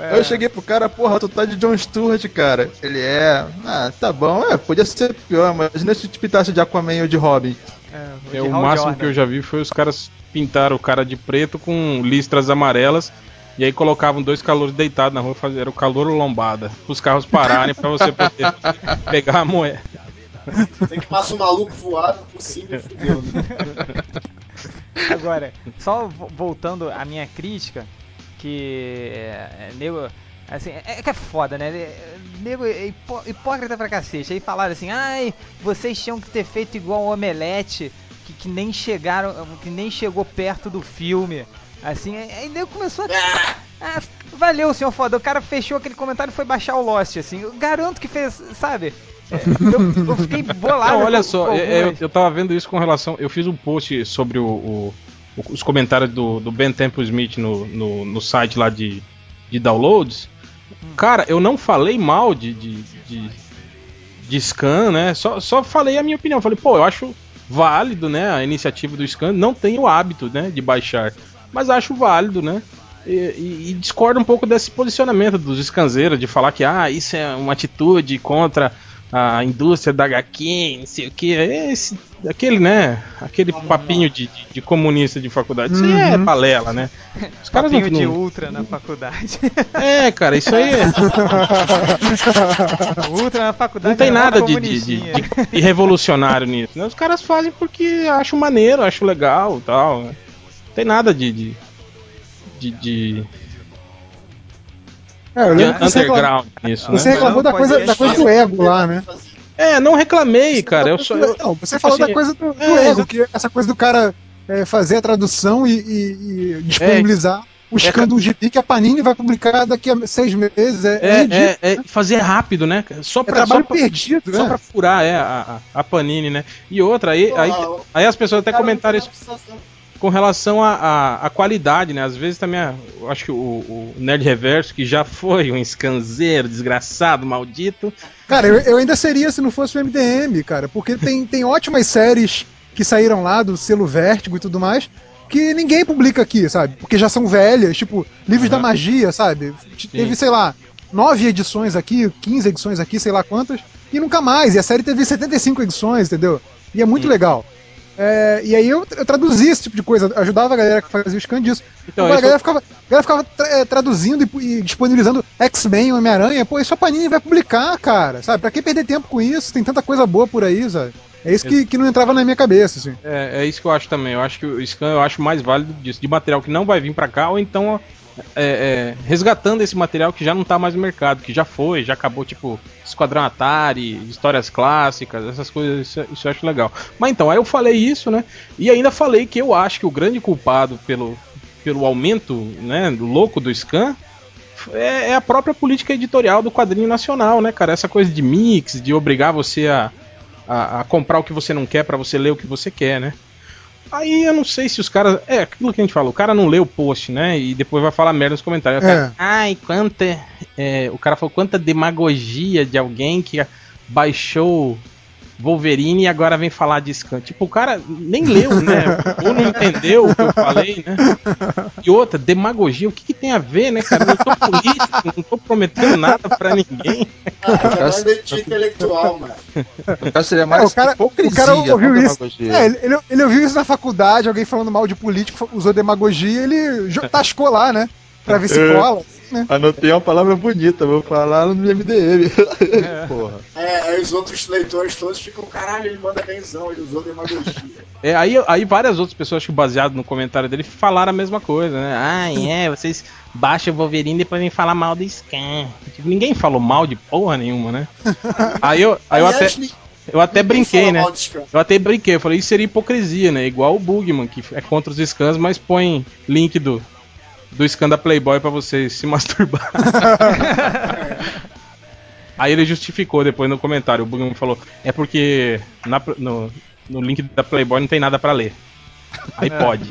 É, Eu cheguei pro cara, porra, tu tá de John Stewart, cara. Ele é. Ah, tá bom, é, podia ser pior, mas imagina se tu pintasse de Aquaman ou de Robin. é, É, o máximo Jordan. que eu já vi foi os caras pintaram o cara de preto com listras amarelas e aí colocavam dois calouros deitados na rua, fazer o calor lombada, os carros pararem pra você poder pegar a moeda. Tem que passar o maluco voado por cima e fudeu. né? Agora, só vo- voltando à minha crítica, que é, é, nego. Assim, é, é que é foda, né? É, Nego é hipó- hipócrita pra cacete. Aí falaram assim, ai, vocês tinham que ter feito igual o Omelete, que, que nem chegaram, que nem chegou perto do filme. Assim, aí nego começou a. Ah, valeu, senhor foda. O cara fechou aquele comentário e foi baixar o Lost, assim. Eu garanto que fez, sabe? Eu, eu fiquei bolado. Não, olha só, eu, algumas- eu tava vendo isso com relação. Eu fiz um post sobre o- o- os comentários do, do Ben Temple Smith no, no, no site lá de, de downloads. Cara, eu não falei mal de, de, de, de Scan, né? Só, só falei a minha opinião. Falei, pô, eu acho válido, né? A iniciativa do Scan. Não tenho o hábito, né? De baixar. Mas acho válido, né? E, e- e discordo um pouco desse posicionamento dos scanzeiros de falar que ah, isso é uma atitude contra a indústria da HQ, não sei o que. Esse, aquele, né? Aquele papinho de, de, de comunista de faculdade. Isso aí é Uhum. balela, né? Os caras não, Papinho de não- ultra na faculdade. É, cara, isso aí é. ultra na faculdade Não tem é nada de, de, de, de- de revolucionário nisso. Né? Os caras fazem porque acham maneiro, acham legal e tal. Não tem nada de. de, de, de- É, eu de lembro que você reclamou, underground nisso, você né? reclamou da coisa, da coisa do ego lá, né? É, não reclamei, cara. Eu só. eu- Não, você falou assim, da coisa do, do é, ego, que essa coisa do cara é, fazer a tradução e, e- e disponibilizar o É, do GP que a Panini vai publicar daqui a seis meses. É, é É, é, é fazer rápido, né? Só É pra, só trabalho pra, perdido, só né? pra furar é, a, a, a Panini, né? E outra, aí, aí, aí as pessoas até comentaram isso com relação à qualidade, né? Às vezes também, a- eu acho que o, o Nerd Reverso, que já foi um scanzeiro, desgraçado, maldito. Cara, eu, eu ainda seria se não fosse o MDM, cara, porque tem, tem ótimas séries que saíram lá do selo Vértigo e tudo mais, que ninguém publica aqui, sabe? Porque já são velhas, tipo, livros da magia, sabe? Teve, sei lá, nove edições aqui, 15 edições aqui, sei lá quantas, e nunca mais. E a série teve 75 edições, entendeu? E é muito legal. É, e aí eu, eu traduzi esse tipo de coisa, ajudava a galera que fazia o scan disso. Então, Agora, a isso- galera ficava, a galera ficava tra- é, traduzindo e, e disponibilizando X-Men, Homem-Aranha. Pô, isso a Panini vai publicar, cara. Sabe? Pra que perder tempo com isso? Tem tanta coisa boa por aí, sabe? É isso que, que não entrava na minha cabeça, assim. É, é isso que eu acho também. Eu acho que o scan eu acho mais válido disso, de material que não vai vir pra cá, ou então é, é, resgatando esse material que já não tá mais no mercado, que já foi, já acabou, tipo, Esquadrão Atari, histórias clássicas, essas coisas, isso, isso eu acho legal. Mas então, aí eu falei isso, né? E ainda falei que eu acho que o grande culpado pelo, pelo aumento, né, louco do scan. É, é a própria política editorial do quadrinho nacional, né, cara? Essa coisa de mix, de obrigar você a, a, a comprar o que você não quer pra você ler o que você quer, né? Aí eu não sei se os caras. É aquilo que a gente falou, o cara não lê o post, né? E depois vai falar merda nos comentários. O cara, Ai, quanta. é, o cara falou quanta demagogia de alguém que baixou Wolverine e agora vem falar de scan. Tipo, o cara nem leu, né? Ou não entendeu o que eu falei, né? E outra, demagogia, o que, que tem a ver, né, cara? Eu não tô político, não tô prometendo nada pra ninguém. Ah, já não é intelectual, mano. No caso seria mais É, o cara- hipocrisia, o cara ouviu isso. demagogia. É, ele, ele, ele ouviu isso na faculdade, alguém falando mal de político, usou demagogia, ele tascou lá, né? Pra ver se É. cola. Anotei uma palavra bonita, vou falar no MDM. Porra. É, aí os outros leitores todos ficam, caralho, ele manda benzão, ele usou demagogia. É, aí, aí várias outras pessoas, acho que baseado no comentário dele, falaram a mesma coisa, né? Ah, é, vocês baixam o Wolverine e depois vem falar mal do Scan. Tipo, ninguém falou mal de porra nenhuma, né? Aí eu, aí eu até, eu até ninguém brinquei, né? Eu até brinquei, eu falei, isso seria hipocrisia, né? Igual o Bugman, que é contra os scans, mas põe link do, do scan da Playboy pra vocês se masturbar. Aí ele justificou depois no comentário. O Bugman falou: é porque na- no, no link da Playboy não tem nada pra ler. Aí pode.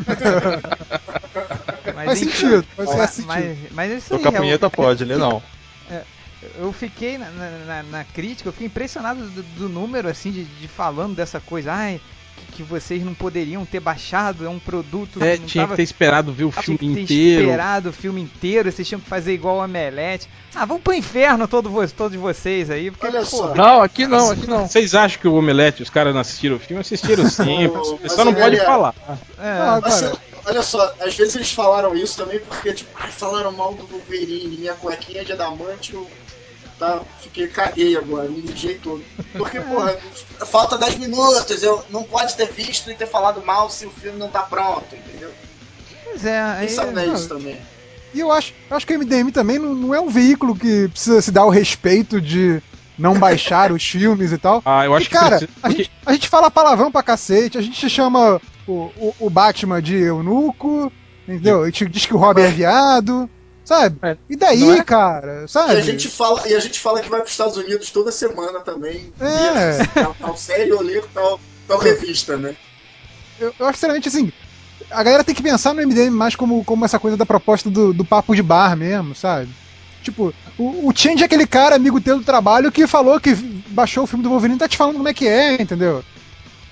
Mas, Faz enfim, sentido, faz, faz mas, sentido. mas, mas é isso aí, Tocar Raul. punheta pode, né? Não. eu fiquei na, na- na- na crítica, eu fiquei impressionado do, do número, assim, de, de falando dessa coisa. Ai, que, que vocês não poderiam ter baixado, é um produto É, não tinha tava- que ter esperado ver o tinha filme que ter inteiro. esperado o filme inteiro, vocês tinham que fazer igual o Omelete. Ah, vamos pro inferno todo, vo- todos vocês aí, porque, Olha pô, só. Não, aqui não, aqui não. Vocês acham que o Omelete, os caras não assistiram o filme? Assistiram sim, mas, só não pode galera, falar. é, Mas, cara, olha só, às vezes eles falaram isso também porque, tipo, ai, falaram mal do Wolverine, minha cuequinha de adamante, eu tá, fiquei, caguei agora, me mijei todo. Porque, porra, falta 10 minutos, eu não pode ter visto e ter falado mal se o filme não tá pronto, entendeu? pois é, aí, Isso é não. isso também. E eu acho, eu acho que o MDM também não, não é um veículo que precisa se dar o respeito de não baixar os filmes e tal. Ah, eu acho e, que cara, precisa- a, porque- gente, a gente fala palavrão pra cacete, a gente chama o, o, o Batman de eunuco, entendeu? A gente diz que o Robin é viado, sabe? É, E daí, é? cara, E sabe? a, gente fala, e a gente fala que vai pros Estados Unidos toda semana também. É. Tal, tal série ou ler tal, tal revista, né? eu, eu acho sinceramente assim. A galera tem que pensar no MDM mais como, como essa coisa da proposta do, do papo de bar mesmo, sabe? Tipo, o, o Change é aquele cara, amigo teu do trabalho, que falou que baixou o filme do Wolverine e tá te falando como é que é, entendeu?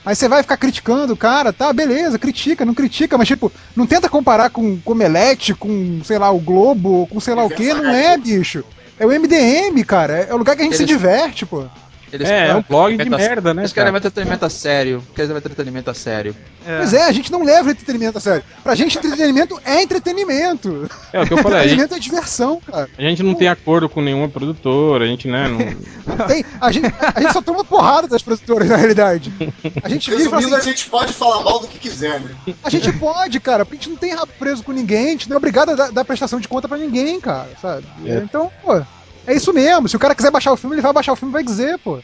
Aí você vai ficar criticando o cara, tá, beleza, critica, não critica, mas tipo, não tenta comparar com com o Omelete, com, sei lá, o Globo, com sei lá o que, não é, bicho. É o MDM, cara, é o lugar que a gente se Eles- diverte, pô. Eles É, é um blog de merda, né, Eles querem cara? entretenimento a sério. Querem levar entretenimento a sério. é. Pois é, a gente não leva o entretenimento a sério. Pra gente, entretenimento é entretenimento. É o que eu falei, gente, Entretenimento é diversão, cara. a gente não tem acordo com nenhuma produtora, a gente, né, não... Tem, a, gente, a gente só toma porrada das produtoras, na realidade. A gente vive Resumindo, a assim, gente pode falar mal do que quiser, né? a gente pode, cara, porque a gente não tem rabo preso com ninguém, a gente não é obrigado a dar, dar prestação de conta pra ninguém, cara, sabe? É. Então, pô, é isso mesmo. Se o cara quiser baixar o filme, ele vai baixar o filme e vai dizer, pô.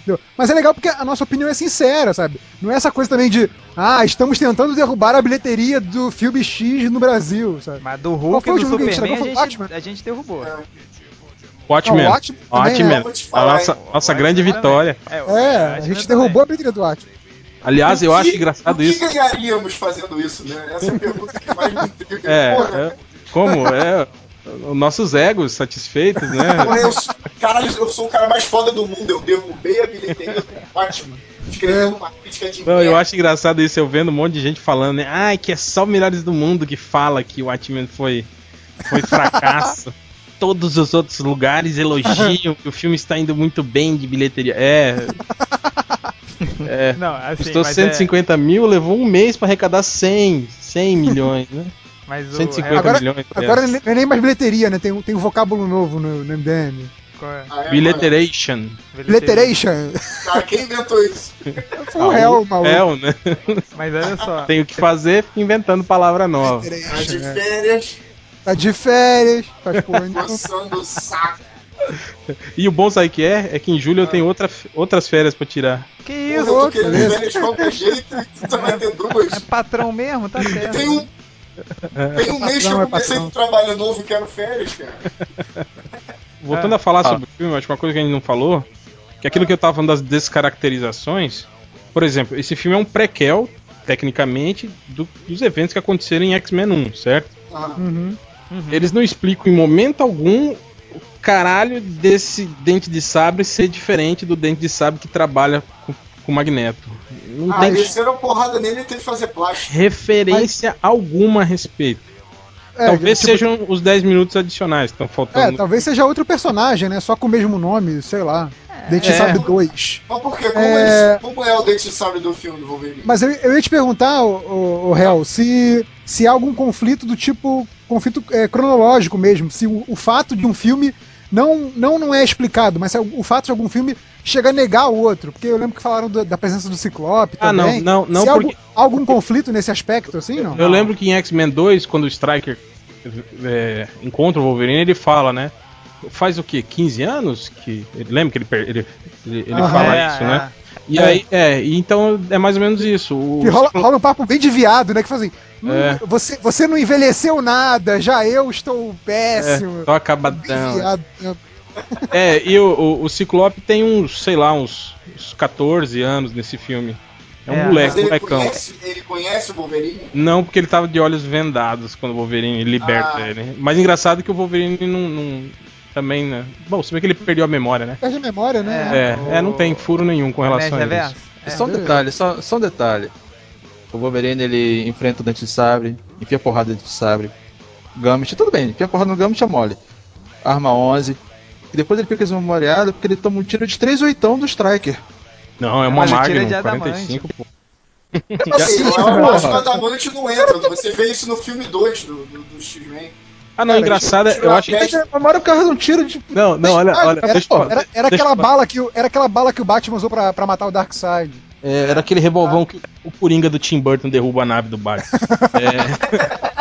Entendeu? Mas é legal porque a nossa opinião é sincera, sabe? Não é essa coisa também de, ah, estamos tentando derrubar a bilheteria do filme X no Brasil, sabe? Mas do Qual Hulk foi e o do que a gente Superman a gente, a gente derrubou. É. Watchmen. Não, o Watchmen Watchmen. A nossa, nossa grande vitória. o É, a gente também. derrubou a bilheteria do Watchmen. Aliás, eu O acho que- engraçado o que isso. ganharíamos fazendo isso, né? Essa é a pergunta que mais me intriga. É, Porra, é, como? É, nossos egos satisfeitos, né? eu, sou- caralho, eu sou o cara mais foda do mundo. Eu derrubei a bilheteria do Batman. Escrevendo uma crítica de Não, eu acho engraçado isso, eu vendo um monte de gente falando, né? Ai, que é só melhores do mundo que fala que o Watchmen foi, foi fracasso. Todos os outros lugares elogiam que o filme está indo muito bem de bilheteria. É. É. Não, assim, Custou mas 150 mil, levou um mês para arrecadar 100, 100 milhões, né? É, mas o 150 Agora- milhões. Agora é. não é nem mais bilheteria, né? Tem, um- tem um vocábulo novo no, no MDM. qual é? Ah, é, Bilheteration. mano. Bilheteration. Cara, quem inventou isso? Foi o réu, maluco. É, né? Mas olha só. Tem o que fazer, fica inventando palavra nova. Tá de Bilheteration, é. férias, Tá de férias, porra nenhuma. coçando o saco. E o bom sabe que é? É que em julho eu tenho outra, outras férias pra tirar. Que Porra, isso? eu tô outro, querendo férias de qualquer jeito e tu vai ter duas. É patrão mesmo? Tá certo. Tem um, tem um mês que eu é comecei um trabalho novo e quero férias, cara. Voltando a falar Ah. sobre o filme, acho que uma coisa que a gente não falou, que é aquilo que eu tava falando das descaracterizações, por exemplo, esse filme é um prequel, tecnicamente, do- dos eventos que aconteceram em X-Men 1, certo? Ah, Uhum. Eles não explicam em momento algum o caralho desse dente de sabre ser diferente do dente de sabre que trabalha com, com o Magneto. Não ah tem desceram a porrada nele e teve que fazer plástico. referência alguma a respeito. É, Talvez tipo, sejam os 10 minutos adicionais que estão É, faltando. talvez seja outro personagem, né? Só com o mesmo nome, sei lá. Dente É. Sabe 2. Mas por quê? Como, É. eles- como é o dente de sabre do filme do Wolverine? Mas eu, eu ia te perguntar, o, Hel, se, se há algum conflito do tipo. conflito é, cronológico mesmo. Se o, o fato de um filme não, não, não é explicado, mas se o, o fato de algum filme chega a negar o outro. Porque eu lembro que falaram do- da presença do Ciclope Ah, não, também. não, não, se há porque- algum, algum conflito nesse aspecto, assim, não? Eu lembro que em X-Men 2, quando o Striker é, encontra o Wolverine, ele fala, né? Faz o quê? 15 anos? que Ele lembra que ele, per- ele, ele, ele Aham. fala É, isso, é. né? E É. aí, é, e então é mais ou menos isso. O, Que rola, rola um papo bem de viado, né? Que fala assim, "Hum, É. você, você não envelheceu nada, já eu estou péssimo. é, tô acabadão. viado. Né? É, e o, o, o Ciclope tem uns, sei lá, uns, uns 14 anos nesse filme. É um É, moleque, Mas ele molecão. conhece, ele conhece o Wolverine? Não, porque ele tava de olhos vendados quando o Wolverine liberta Ah. ele. Mas engraçado que o Wolverine não, não, também, né? Bom, se bem que ele perdeu a memória, né? Perde a memória, né? É, é, não tem furo nenhum com relação a isso. É. Só um detalhe, só, só um detalhe. O Wolverine ele enfrenta o Dente de Sabre, enfia porrada no Dente de Sabre. Gambit, tudo bem, enfia porrada no Gambit é mole. Arma 11. E depois ele fica desmemoriado porque ele toma um tiro de 3 oitão do Striker. Não, é uma o tiro é Magnum de adamante. 45, pô. Assim, Eu acho que porra. o Adamante não entra. Você vê isso no filme 2 do, do, do X-Men. Ah, não, Cara, engraçado, é- eu acho que. testa. A Mario carrega um tiro de. Não, não, olha, olha, Era, falar. era, era aquela bala que, o- era aquela bala que o Batman usou pra, pra matar o Darkseid. É, era aquele revolvão que o Coringa do Tim Burton derruba a nave do Batman. É,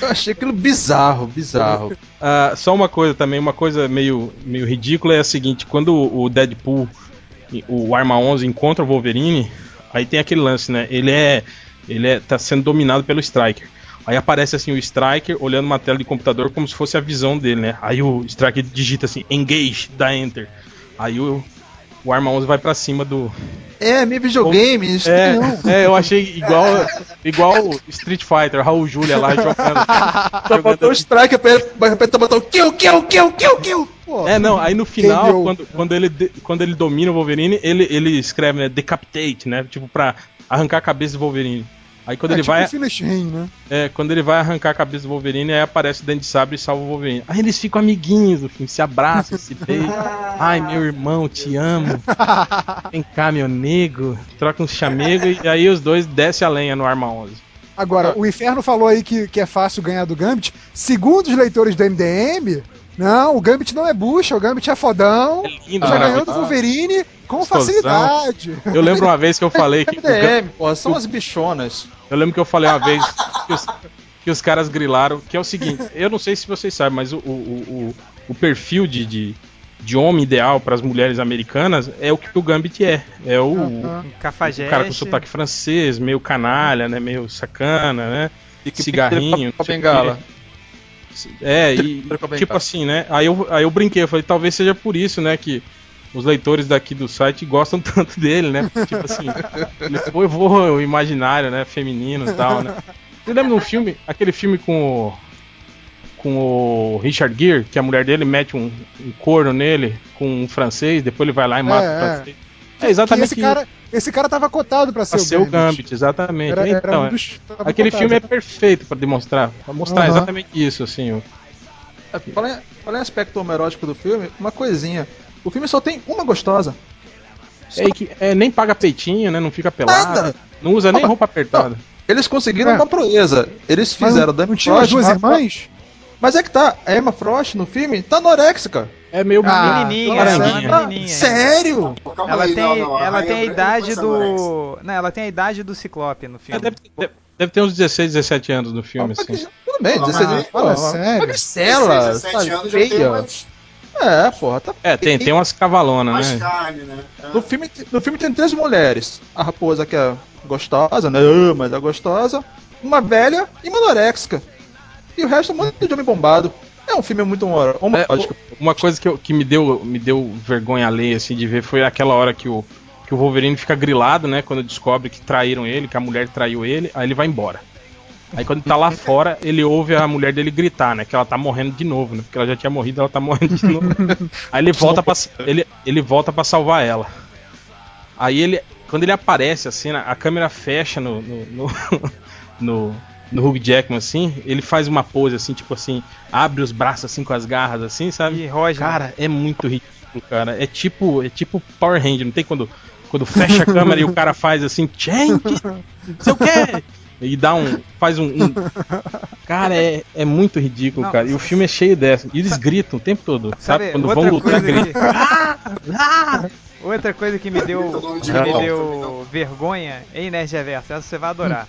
Eu achei aquilo bizarro, bizarro. ah, só uma coisa também, uma coisa meio, meio ridícula é a seguinte, quando o Deadpool, o Arma 11 encontra o Wolverine, aí tem aquele lance, né? Ele é ele é, tá sendo dominado pelo Striker. Aí aparece assim o Striker olhando uma tela de computador como se fosse a visão dele, né? Aí o Striker digita assim, engage, dá enter. Aí o, o Arma 11 vai pra cima do, É, meio videogame, isso É, não. é, eu achei igual igual Street Fighter, Raul Julia lá jogando. Só botou o pra ele botar o kill, kill, kill, kill, kill. Pô, É, não, aí no final, quando, quando, ele, quando ele domina o Wolverine, ele, ele escreve, né, decapitate, né, tipo pra arrancar a cabeça do Wolverine. Aí quando é ele tipo vai, Finish né? é, quando ele vai arrancar a cabeça do Wolverine, aí aparece o Dente de Sabre e salva o Wolverine. Aí eles ficam amiguinhos filme, se abraçam, se beijam. Ai, meu irmão, te amo. Vem cá, meu nego. Troca um chamego e aí os dois descem a lenha no Arma 11. Agora, o Inferno falou aí que, que é fácil ganhar do Gambit. Segundo os leitores do MDM, não, o Gambit não é bucha, o Gambit é fodão. Lindo, já ganhou do Wolverine com Gostosão. facilidade. Eu lembro uma vez que eu falei que. o Gam- MDM, pô, são as bichonas. Eu lembro que eu falei uma vez que os, que os caras grilaram, que é o seguinte, eu não sei se vocês sabem, mas o, o, o, o perfil de, de, de homem ideal para as mulheres americanas é o que o Gambit é. É o, Aham. Um o cafajeste. cara com sotaque francês, meio canalha, né? Meio sacana, né? E que Cigarrinho. Com a não sei o bengala. É, e tipo assim, né? Aí eu, aí eu brinquei, eu falei, talvez seja por isso, né, que os leitores daqui do site gostam tanto dele, né? Tipo assim, ele foi voa imaginário, né? Feminino e tal, né? Você lembra de um filme, aquele filme com o. Com o Richard Gere, que a mulher dele mete um, um corno nele com um francês, depois ele vai lá e mata É, o é. francês. É Que exatamente esse cara, esse cara tava cotado pra ser, pra ser o Gambit, exatamente. Era, era então, um é. dos, aquele cotado. filme é perfeito pra demonstrar, pra mostrar exatamente isso, assim. o- É, Falando em- falando em aspecto homerótico do filme, uma coisinha. O filme só tem uma gostosa. É, que, é, nem paga peitinho, né? Não fica pelado. Nada. Não usa nem Não, roupa apertada. Eles conseguiram É. uma proeza. Eles Mas fizeram não, da não tinha as duas irmãs? Mas é que tá, a Emma Frost no filme tá anoréxica. É meio Ah, menininha, ela é ela uma é menininha. Sério? Ela aí, tem, não, não, a ela tem a idade anorexia. do. Não, ela tem a idade do Ciclope no É, filme. deve, deve- deve ter uns 16, 17 anos no filme, Ah, assim. Tudo bem, Não, 16 mas- anos. fala sério. Magricela, 16, 17 sabe, anos já tem feia. É, porra, tá É, tem, tem umas cavalonas, mais né? carne, né? É. No filme, no filme tem três mulheres. A raposa que é gostosa, né? Mas é gostosa. Uma velha e uma anoréxica. E o resto é um monte de homem bombado. É um filme muito humor- É, uma coisa que, eu- que me, deu, me deu vergonha alheia assim, de ver foi aquela hora que o, que o Wolverine fica grilado, né? Quando descobre que traíram ele, que a mulher traiu ele, aí ele vai embora. Aí quando tá lá fora, ele ouve a mulher dele gritar, né? Que ela tá morrendo de novo, né? Porque ela já tinha morrido, ela tá morrendo de novo. Aí ele volta pra, ele, ele volta pra salvar ela. Aí ele, quando ele aparece, assim, a câmera fecha no, no, no, no, no Hugh Jackman, assim, ele faz uma pose, assim, tipo assim, abre os braços, assim, com as garras, assim, sabe? E Roger. Cara, é muito ridículo, cara. É tipo, é tipo Power Ranger, não tem quando, quando fecha a câmera e o cara faz assim, change, sei o quê, e dá um, faz um, um- cara, é, é muito ridículo, Não, cara. E o filme é cheio dessa. E eles gritam o tempo todo, sabe? Sabe, Quando outra vão lutar, coisa gritam. que- Outra coisa que me deu, que me deu vergonha em Nerd Reverso, essa você vai adorar.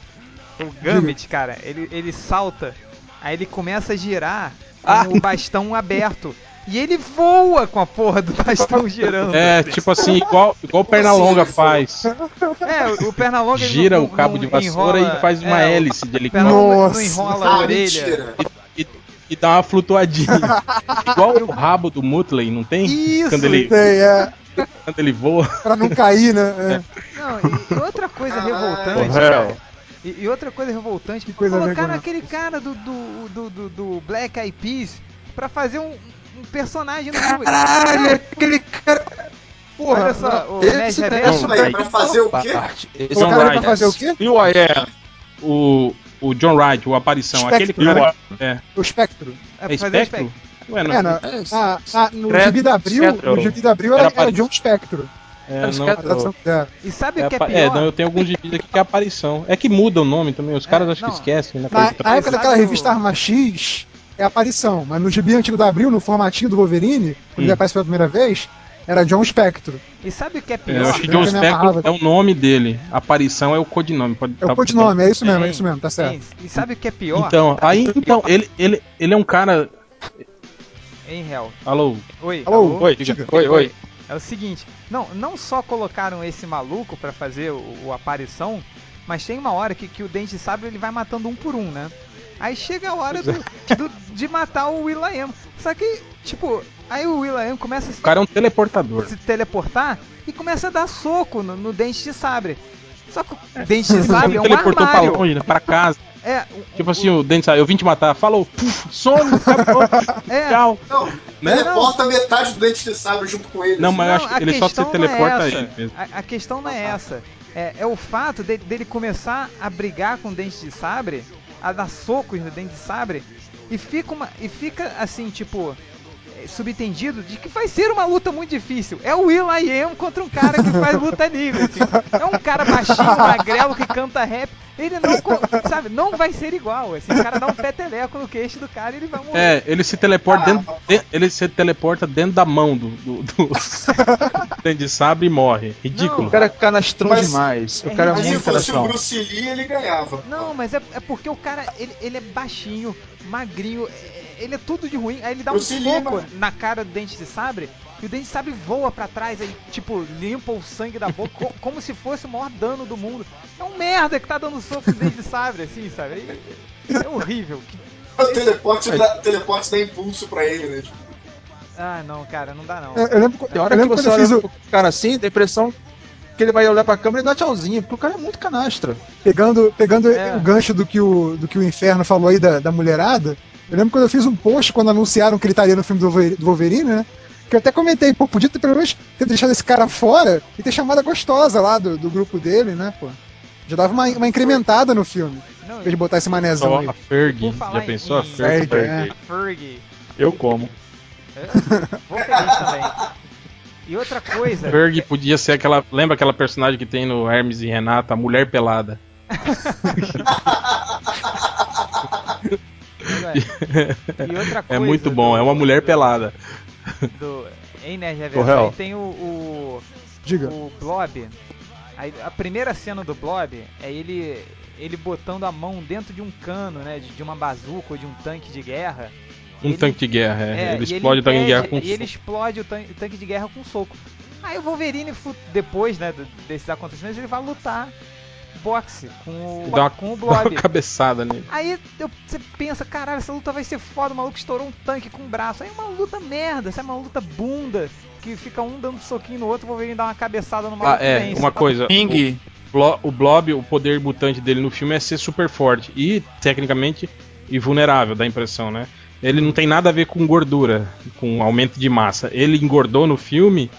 O Gambit, cara, ele, ele salta, aí ele começa a girar com o bastão aberto. E ele voa com a porra do bastão girando. É, tipo assim, igual, igual o Pernalonga faz. É, o, Pernalonga Gira não- o cabo de vassoura enrola- e faz uma é, hélice de O helicóptero. Pernalonga não Nossa. enrola a Ah, orelha. mentira. E, e dá uma flutuadinha. igual o rabo do Mutley, não tem? Isso! Quando ele, Tem, é, quando ele voa. pra não cair, né? É. Não, e, e outra coisa Caralho. revoltante, cara, e, e outra coisa revoltante, Que coisa colocaram aquele cara do, do, do, do, do Black Eyed Peas pra fazer um, um personagem no filme. Caralho, é aquele cara. Porra, Olha só, o esse Nerd Isso aí, pra fazer o quê? parte. Esse John O cara pra fazer o quê? E o é. O, o John Wright, o Aparição, aquele cara. É, O espectro. É, é pra fazer o espectro? Ué, não, É, na, É, na- na- no Credo, gibi da Abril, no gibi da Abril era, Era era John Spectro. É, não- cara, A tradução que deram. E sabe é o que é apa- pior? é, não, eu tenho alguns gibis aqui que é aparição. É que muda o nome também, os caras É, acho que não. esquecem, né? Na, coisa que na época daquela revista Arma X, é aparição, mas no gibi antigo da Abril, no formatinho do Wolverine, quando Hum. ele aparece pela primeira vez, era John Spectro. E sabe o que é É, pior? eu acho que John amarrava. é o nome dele. Aparição é o codinome. Pode É o tá- codinome, é isso mesmo, é isso mesmo, tá certo. E sabe o que é pior? Então, aí, então, ele, ele, ele é um cara. Em real. Alô? Oi. Alô? Oi, diga. Oi, oi. É o seguinte, não, não só colocaram esse maluco pra fazer o, o aparição, mas tem uma hora que, que o Dente Sabre ele vai matando um por um, né? Aí chega a hora do, do- de matar o Will.i.am. Só que, tipo, aí o Will.i.am começa a se, O cara é um teleportador. se teleportar e começa a dar soco no, no Dente de Sabre. Só que o Dente de Sabre é um teleportou pra armário. longe, né, pra casa. É, o- Tipo assim, o Dente sabe, eu vim te matar. Falou, puf, some, acabou. é, Tchau. Não, Né? teleporta metade do dente de sabre junto com ele. Não, assim. mas eu acho que ele só se não teleporta é essa. mesmo. A, a questão não é essa. É, é o fato de- dele começar a brigar com o Dente de Sabre, a dar socos no Dente de Sabre, e fica, uma, e fica assim, tipo, é, subentendido de que vai ser uma luta muito difícil. É o Will I Am contra um cara que faz luta livre. assim. É um cara baixinho, magrelo, que canta rap. Ele não, sabe, não vai ser igual. Assim, o cara dá um peteleco no queixo do cara e ele vai morrer. É, ele se teleporta Ah, dentro, de- ele se teleporta dentro da mão do, do, do de sabre e morre. Ridículo. O cara é canastrão Mas- demais. O É, cara é se muito fosse o canastrão. Bruce Lee, ele ganhava. Não, mas é, é porque o cara, ele, ele é baixinho, magrinho, é- ele é tudo de ruim. Aí ele dá um soco na cara do Dente de Sabre e o Dente de Sabre voa pra trás, aí, tipo, limpa o sangue da boca, co- como se fosse o maior dano do mundo. É um merda que tá dando soco no Dente de Sabre, assim, sabe? É horrível. Que- O teleporte dá, teleporte dá impulso pra ele, né? Tipo, Ah, não, cara, não dá não. Eu, eu lembro, Tem eu hora que lembro você quando eu olha o, pro cara assim, tem a impressão que ele vai olhar pra câmera e dar tchauzinho, porque o cara é muito canastra. pegando, pegando É. o gancho do que o, do que o Inferno falou aí da, da mulherada. Eu lembro quando eu fiz um post quando anunciaram que ele estaria no filme do Wolver- do Wolverine, né? Que eu até comentei, pô, podia ter pelo menos ter deixado esse cara fora e ter chamado a gostosa lá do, do grupo dele, né, pô? Já dava uma, uma incrementada no filme, Não, de botar esse manézão Só aí. a Ferg. Já pensou a Ferg? Ferg, é. Fergie. Eu como. É, Vou feliz também. E outra coisa. Ferg podia ser aquela. Lembra aquela personagem que tem no Hermes e Renata, a mulher pelada? E outra É coisa muito bom, do- é uma mulher do- pelada. do Reverso réu. aí tem o, o, Diga. o Blob. Aí, a primeira cena do Blob é ele ele botando a mão dentro de um cano, né, de, de uma bazuca ou de um tanque de guerra. Um Ele- tanque de guerra, é. É, ele explode o tanque de guerra com E ele explode o, tan- o tanque de guerra com soco. Aí o Wolverine, depois né, desses acontecimentos, ele vai lutar boxe com o, Dá uma, com o dá uma Blob. cabeçada nele. Aí eu- você pensa, caralho, essa luta vai ser foda, o maluco estourou um tanque com o braço. Aí é uma luta merda, essa é uma luta bunda, que fica um dando soquinho no outro, o Wolverine dá uma cabeçada no Ah, maluco e é, vence. uma coisa. Ping. O, Blo- o Blob, o poder mutante dele no filme é ser super forte e, tecnicamente, invulnerável, dá a impressão, né? Ele não tem nada a ver com gordura, com aumento de massa. Ele engordou no filme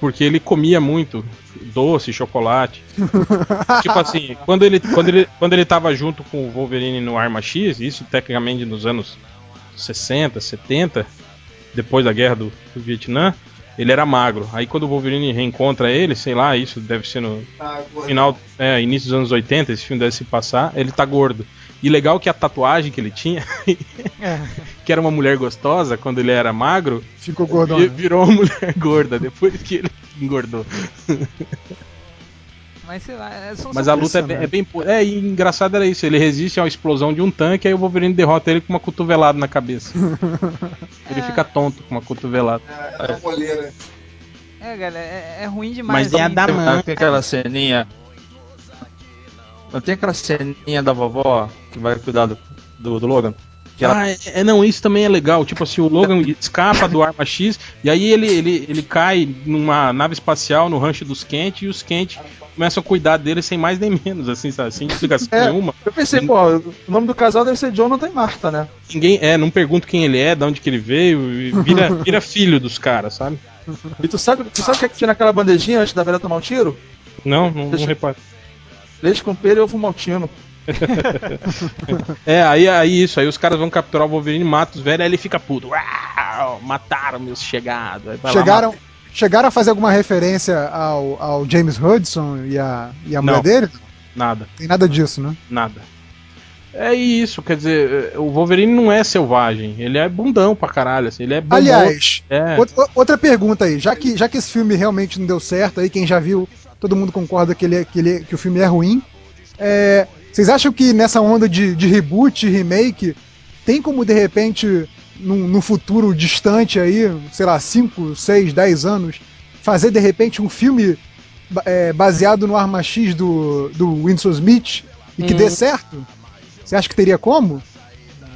porque ele comia muito doce, chocolate. tipo assim, quando ele, quando, ele, quando ele tava junto com o Wolverine no Arma X, isso tecnicamente nos anos 60, 70, depois da guerra do, do Vietnã, ele era magro. Aí quando o Wolverine reencontra ele, sei lá, isso deve ser no gordo. final, é, início dos anos 80, esse filme deve se passar, ele tá gordo. E legal que a tatuagem que ele tinha, É. que era uma mulher gostosa quando ele era magro, Ficou gordão. vi- né? virou uma mulher gorda depois que ele engordou. Mas sei lá, é- são Mas a luta é bem, é bem. É, e engraçado era isso. Ele resiste a uma explosão de um tanque, aí o Wolverine derrota ele com uma cotovelada na cabeça. Ele É. fica tonto com uma cotovelada. É, é. É, galera, é, é ruim demais. Mas é a assim, da mãe. Aquela ceninha. Não tem aquela ceninha da vovó que vai cuidar do, do, do Logan? Ela Ah, é, é, não, isso também é legal. Tipo assim, o Logan escapa do Arma X e aí ele, ele, ele cai numa nave espacial no rancho dos Kent e os Kent começam a cuidar dele sem mais nem menos, assim, sabe? Sem explicação É. nenhuma. Eu pensei, pô, o nome do casal deve ser Jonathan e Marta, né? Ninguém, é, não pergunta quem ele é, de onde que ele veio, vira, vira filho dos caras, sabe? E tu sabe, tu sabe o que, é que tinha naquela bandejinha antes da velha tomar um tiro? Não, não, não. Leite com pera e ovo maltino. É, aí, aí isso, aí os caras vão capturar o Wolverine, matam os velhos, aí ele fica puto. Uau, mataram meus chegados. Vai lá, Chegaram, chegaram a fazer alguma referência ao, ao James Hudson e a, e a mulher Não. dele? mata. Nada, Tem nada disso, né? nada. É isso, quer dizer, o Wolverine não é selvagem, ele é bundão pra caralho, assim, ele é bombom. Aliás, é, outra, outra pergunta aí. Já que, já que esse filme realmente não deu certo, aí quem já viu, todo mundo concorda que, ele, é- que, ele, que o filme é ruim. É, vocês acham que nessa onda de, de reboot, remake, tem como de repente, num, num futuro distante aí, sei lá, 5, 6, 10 anos, fazer de repente um filme é, baseado no Arma X do, do Winston Smith e que Hum. dê certo? Você acha que teria como?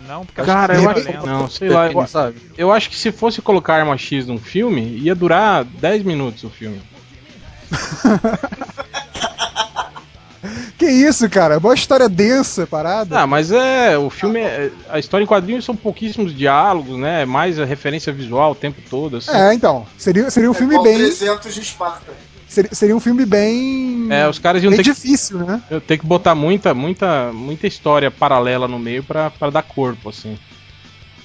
Não, porque Cara, eu acho, é violento. não, sei lá, eu, sabe? eu acho que se fosse colocar arma X num filme, ia durar 10 minutos o filme. Que isso, cara? Boa história densa, parada. Ah, mas é, o filme, é, a história em quadrinhos são pouquíssimos diálogos, né, mais a referência visual o tempo todo, assim. É, então. Seria, seria um filme igual bem. 300 de Esparta. Seria, seria um filme bem. É, os caras iam bem ter que, difícil, né? eu ter que botar muita, muita, muita história paralela no meio pra dar corpo, assim.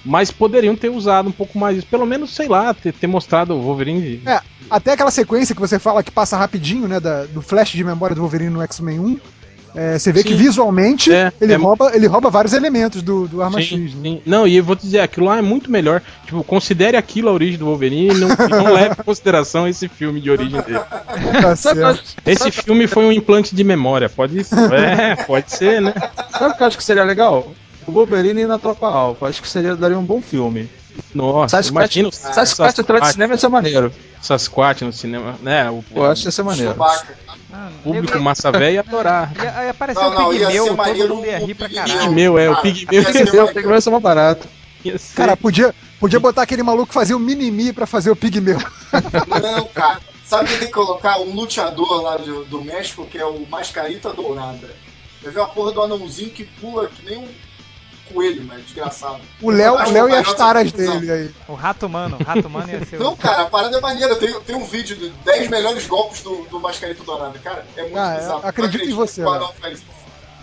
Mas poderiam ter usado um pouco mais isso. Pelo menos, sei lá, ter, ter mostrado o Wolverine. É, até aquela sequência que você fala que passa rapidinho, né? da- do flash de memória do Wolverine no X-Men 1. é, você vê Sim. que visualmente É, ele, é- rouba, ele rouba vários elementos do, do Arma Sim, X. Né? sim. Não, e eu vou te dizer, aquilo lá é muito melhor. Tipo, considere aquilo a origem do Wolverine e não, não leve em consideração esse filme de origem dele. Tá Esse filme foi um implante de memória, pode É, pode ser, né? sabe o que eu acho que seria legal? O Wolverine na Tropa Alpha. Acho que seria, daria um bom filme. Nossa, Sasquatch, imagina o Sasquatch atrás de cinema ia ser maneiro. Sasquatch no cinema, né? O, Eu acho que ia ser maneiro. Ah, público eu- massa velha ia adorar. Ia, ia aparecer Não, o não, Pigmeu, todo mundo ia o rir pra Pigmeu. caralho. Pigmeu, é, o Cara, Pigmeu ia ser que mais barato. Cara, podia, podia botar aquele maluco que fazia o Minimi pra fazer o Pigmeu. Não, cara. Sabe quem tem que colocar? Um luteador lá do, do México, que é o Mascarita Dourada. Eu vi uma porra do anãozinho que pula que nem um coelho, mas desgraçado. O Léo, o Léo que e as taras dele aí. O Rato Mano, o Rato Mano ia ser o... Não, cara, a parada é maneira. Tem, tem um vídeo de 10 melhores golpes do, do Mascarita Dourada. Cara, é muito Ah, bizarro. Não acredito em você, Léo.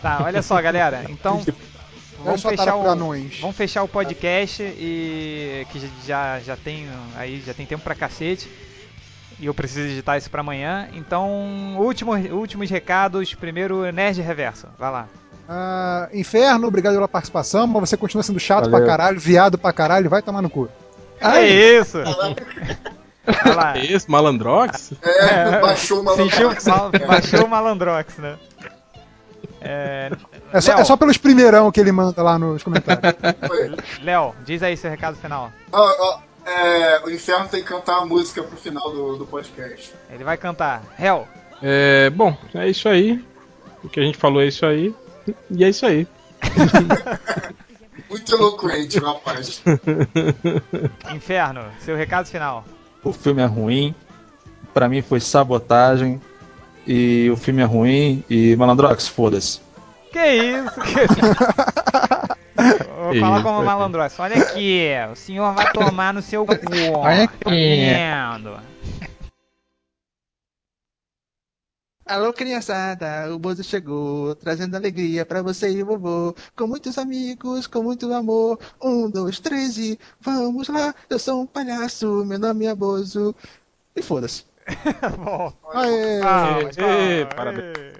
Tá, olha só, galera. Então, Léo vamos fechar, o, vamos fechar o podcast e que já, já tem aí já tem tempo pra cacete. E eu preciso editar isso pra amanhã. Então, último, últimos recados. Primeiro, Nerd Reverso. Vai lá. Ah, Inferno, obrigado pela participação, mas você continua sendo chato Valeu. pra caralho, viado pra caralho, vai tomar no cu. é isso! Vai lá. Esse, Malandrox? É, baixou uma Sentiu, loucura. mal- baixou o Malandrox, né? É, É só, é só pelos primeirão que ele manda lá nos comentários. Léo, diz aí seu recado final. É, o Inferno tem que cantar a música pro final do, do podcast. Ele vai cantar. Hell, É, bom, é isso aí. O que a gente falou é isso aí. E é isso aí. Muito eloquente, rapaz. Inferno, seu recado final. O filme é ruim. Pra mim foi sabotagem. E o filme é ruim. E Malandrox, foda-se. Que isso? Que... Vou falar como malandrox. Olha aqui, o senhor vai tomar no seu cu. Olha Tô aqui. vendo. Alô, criançada, o Bozo chegou, trazendo alegria pra você e o vovô. Com muitos amigos, com muito amor. Um, dois, três e vamos lá. Eu sou um palhaço, meu nome é Bozo. E foda-se. Bom, Aê. palmas, Ê, palmas, parabéns.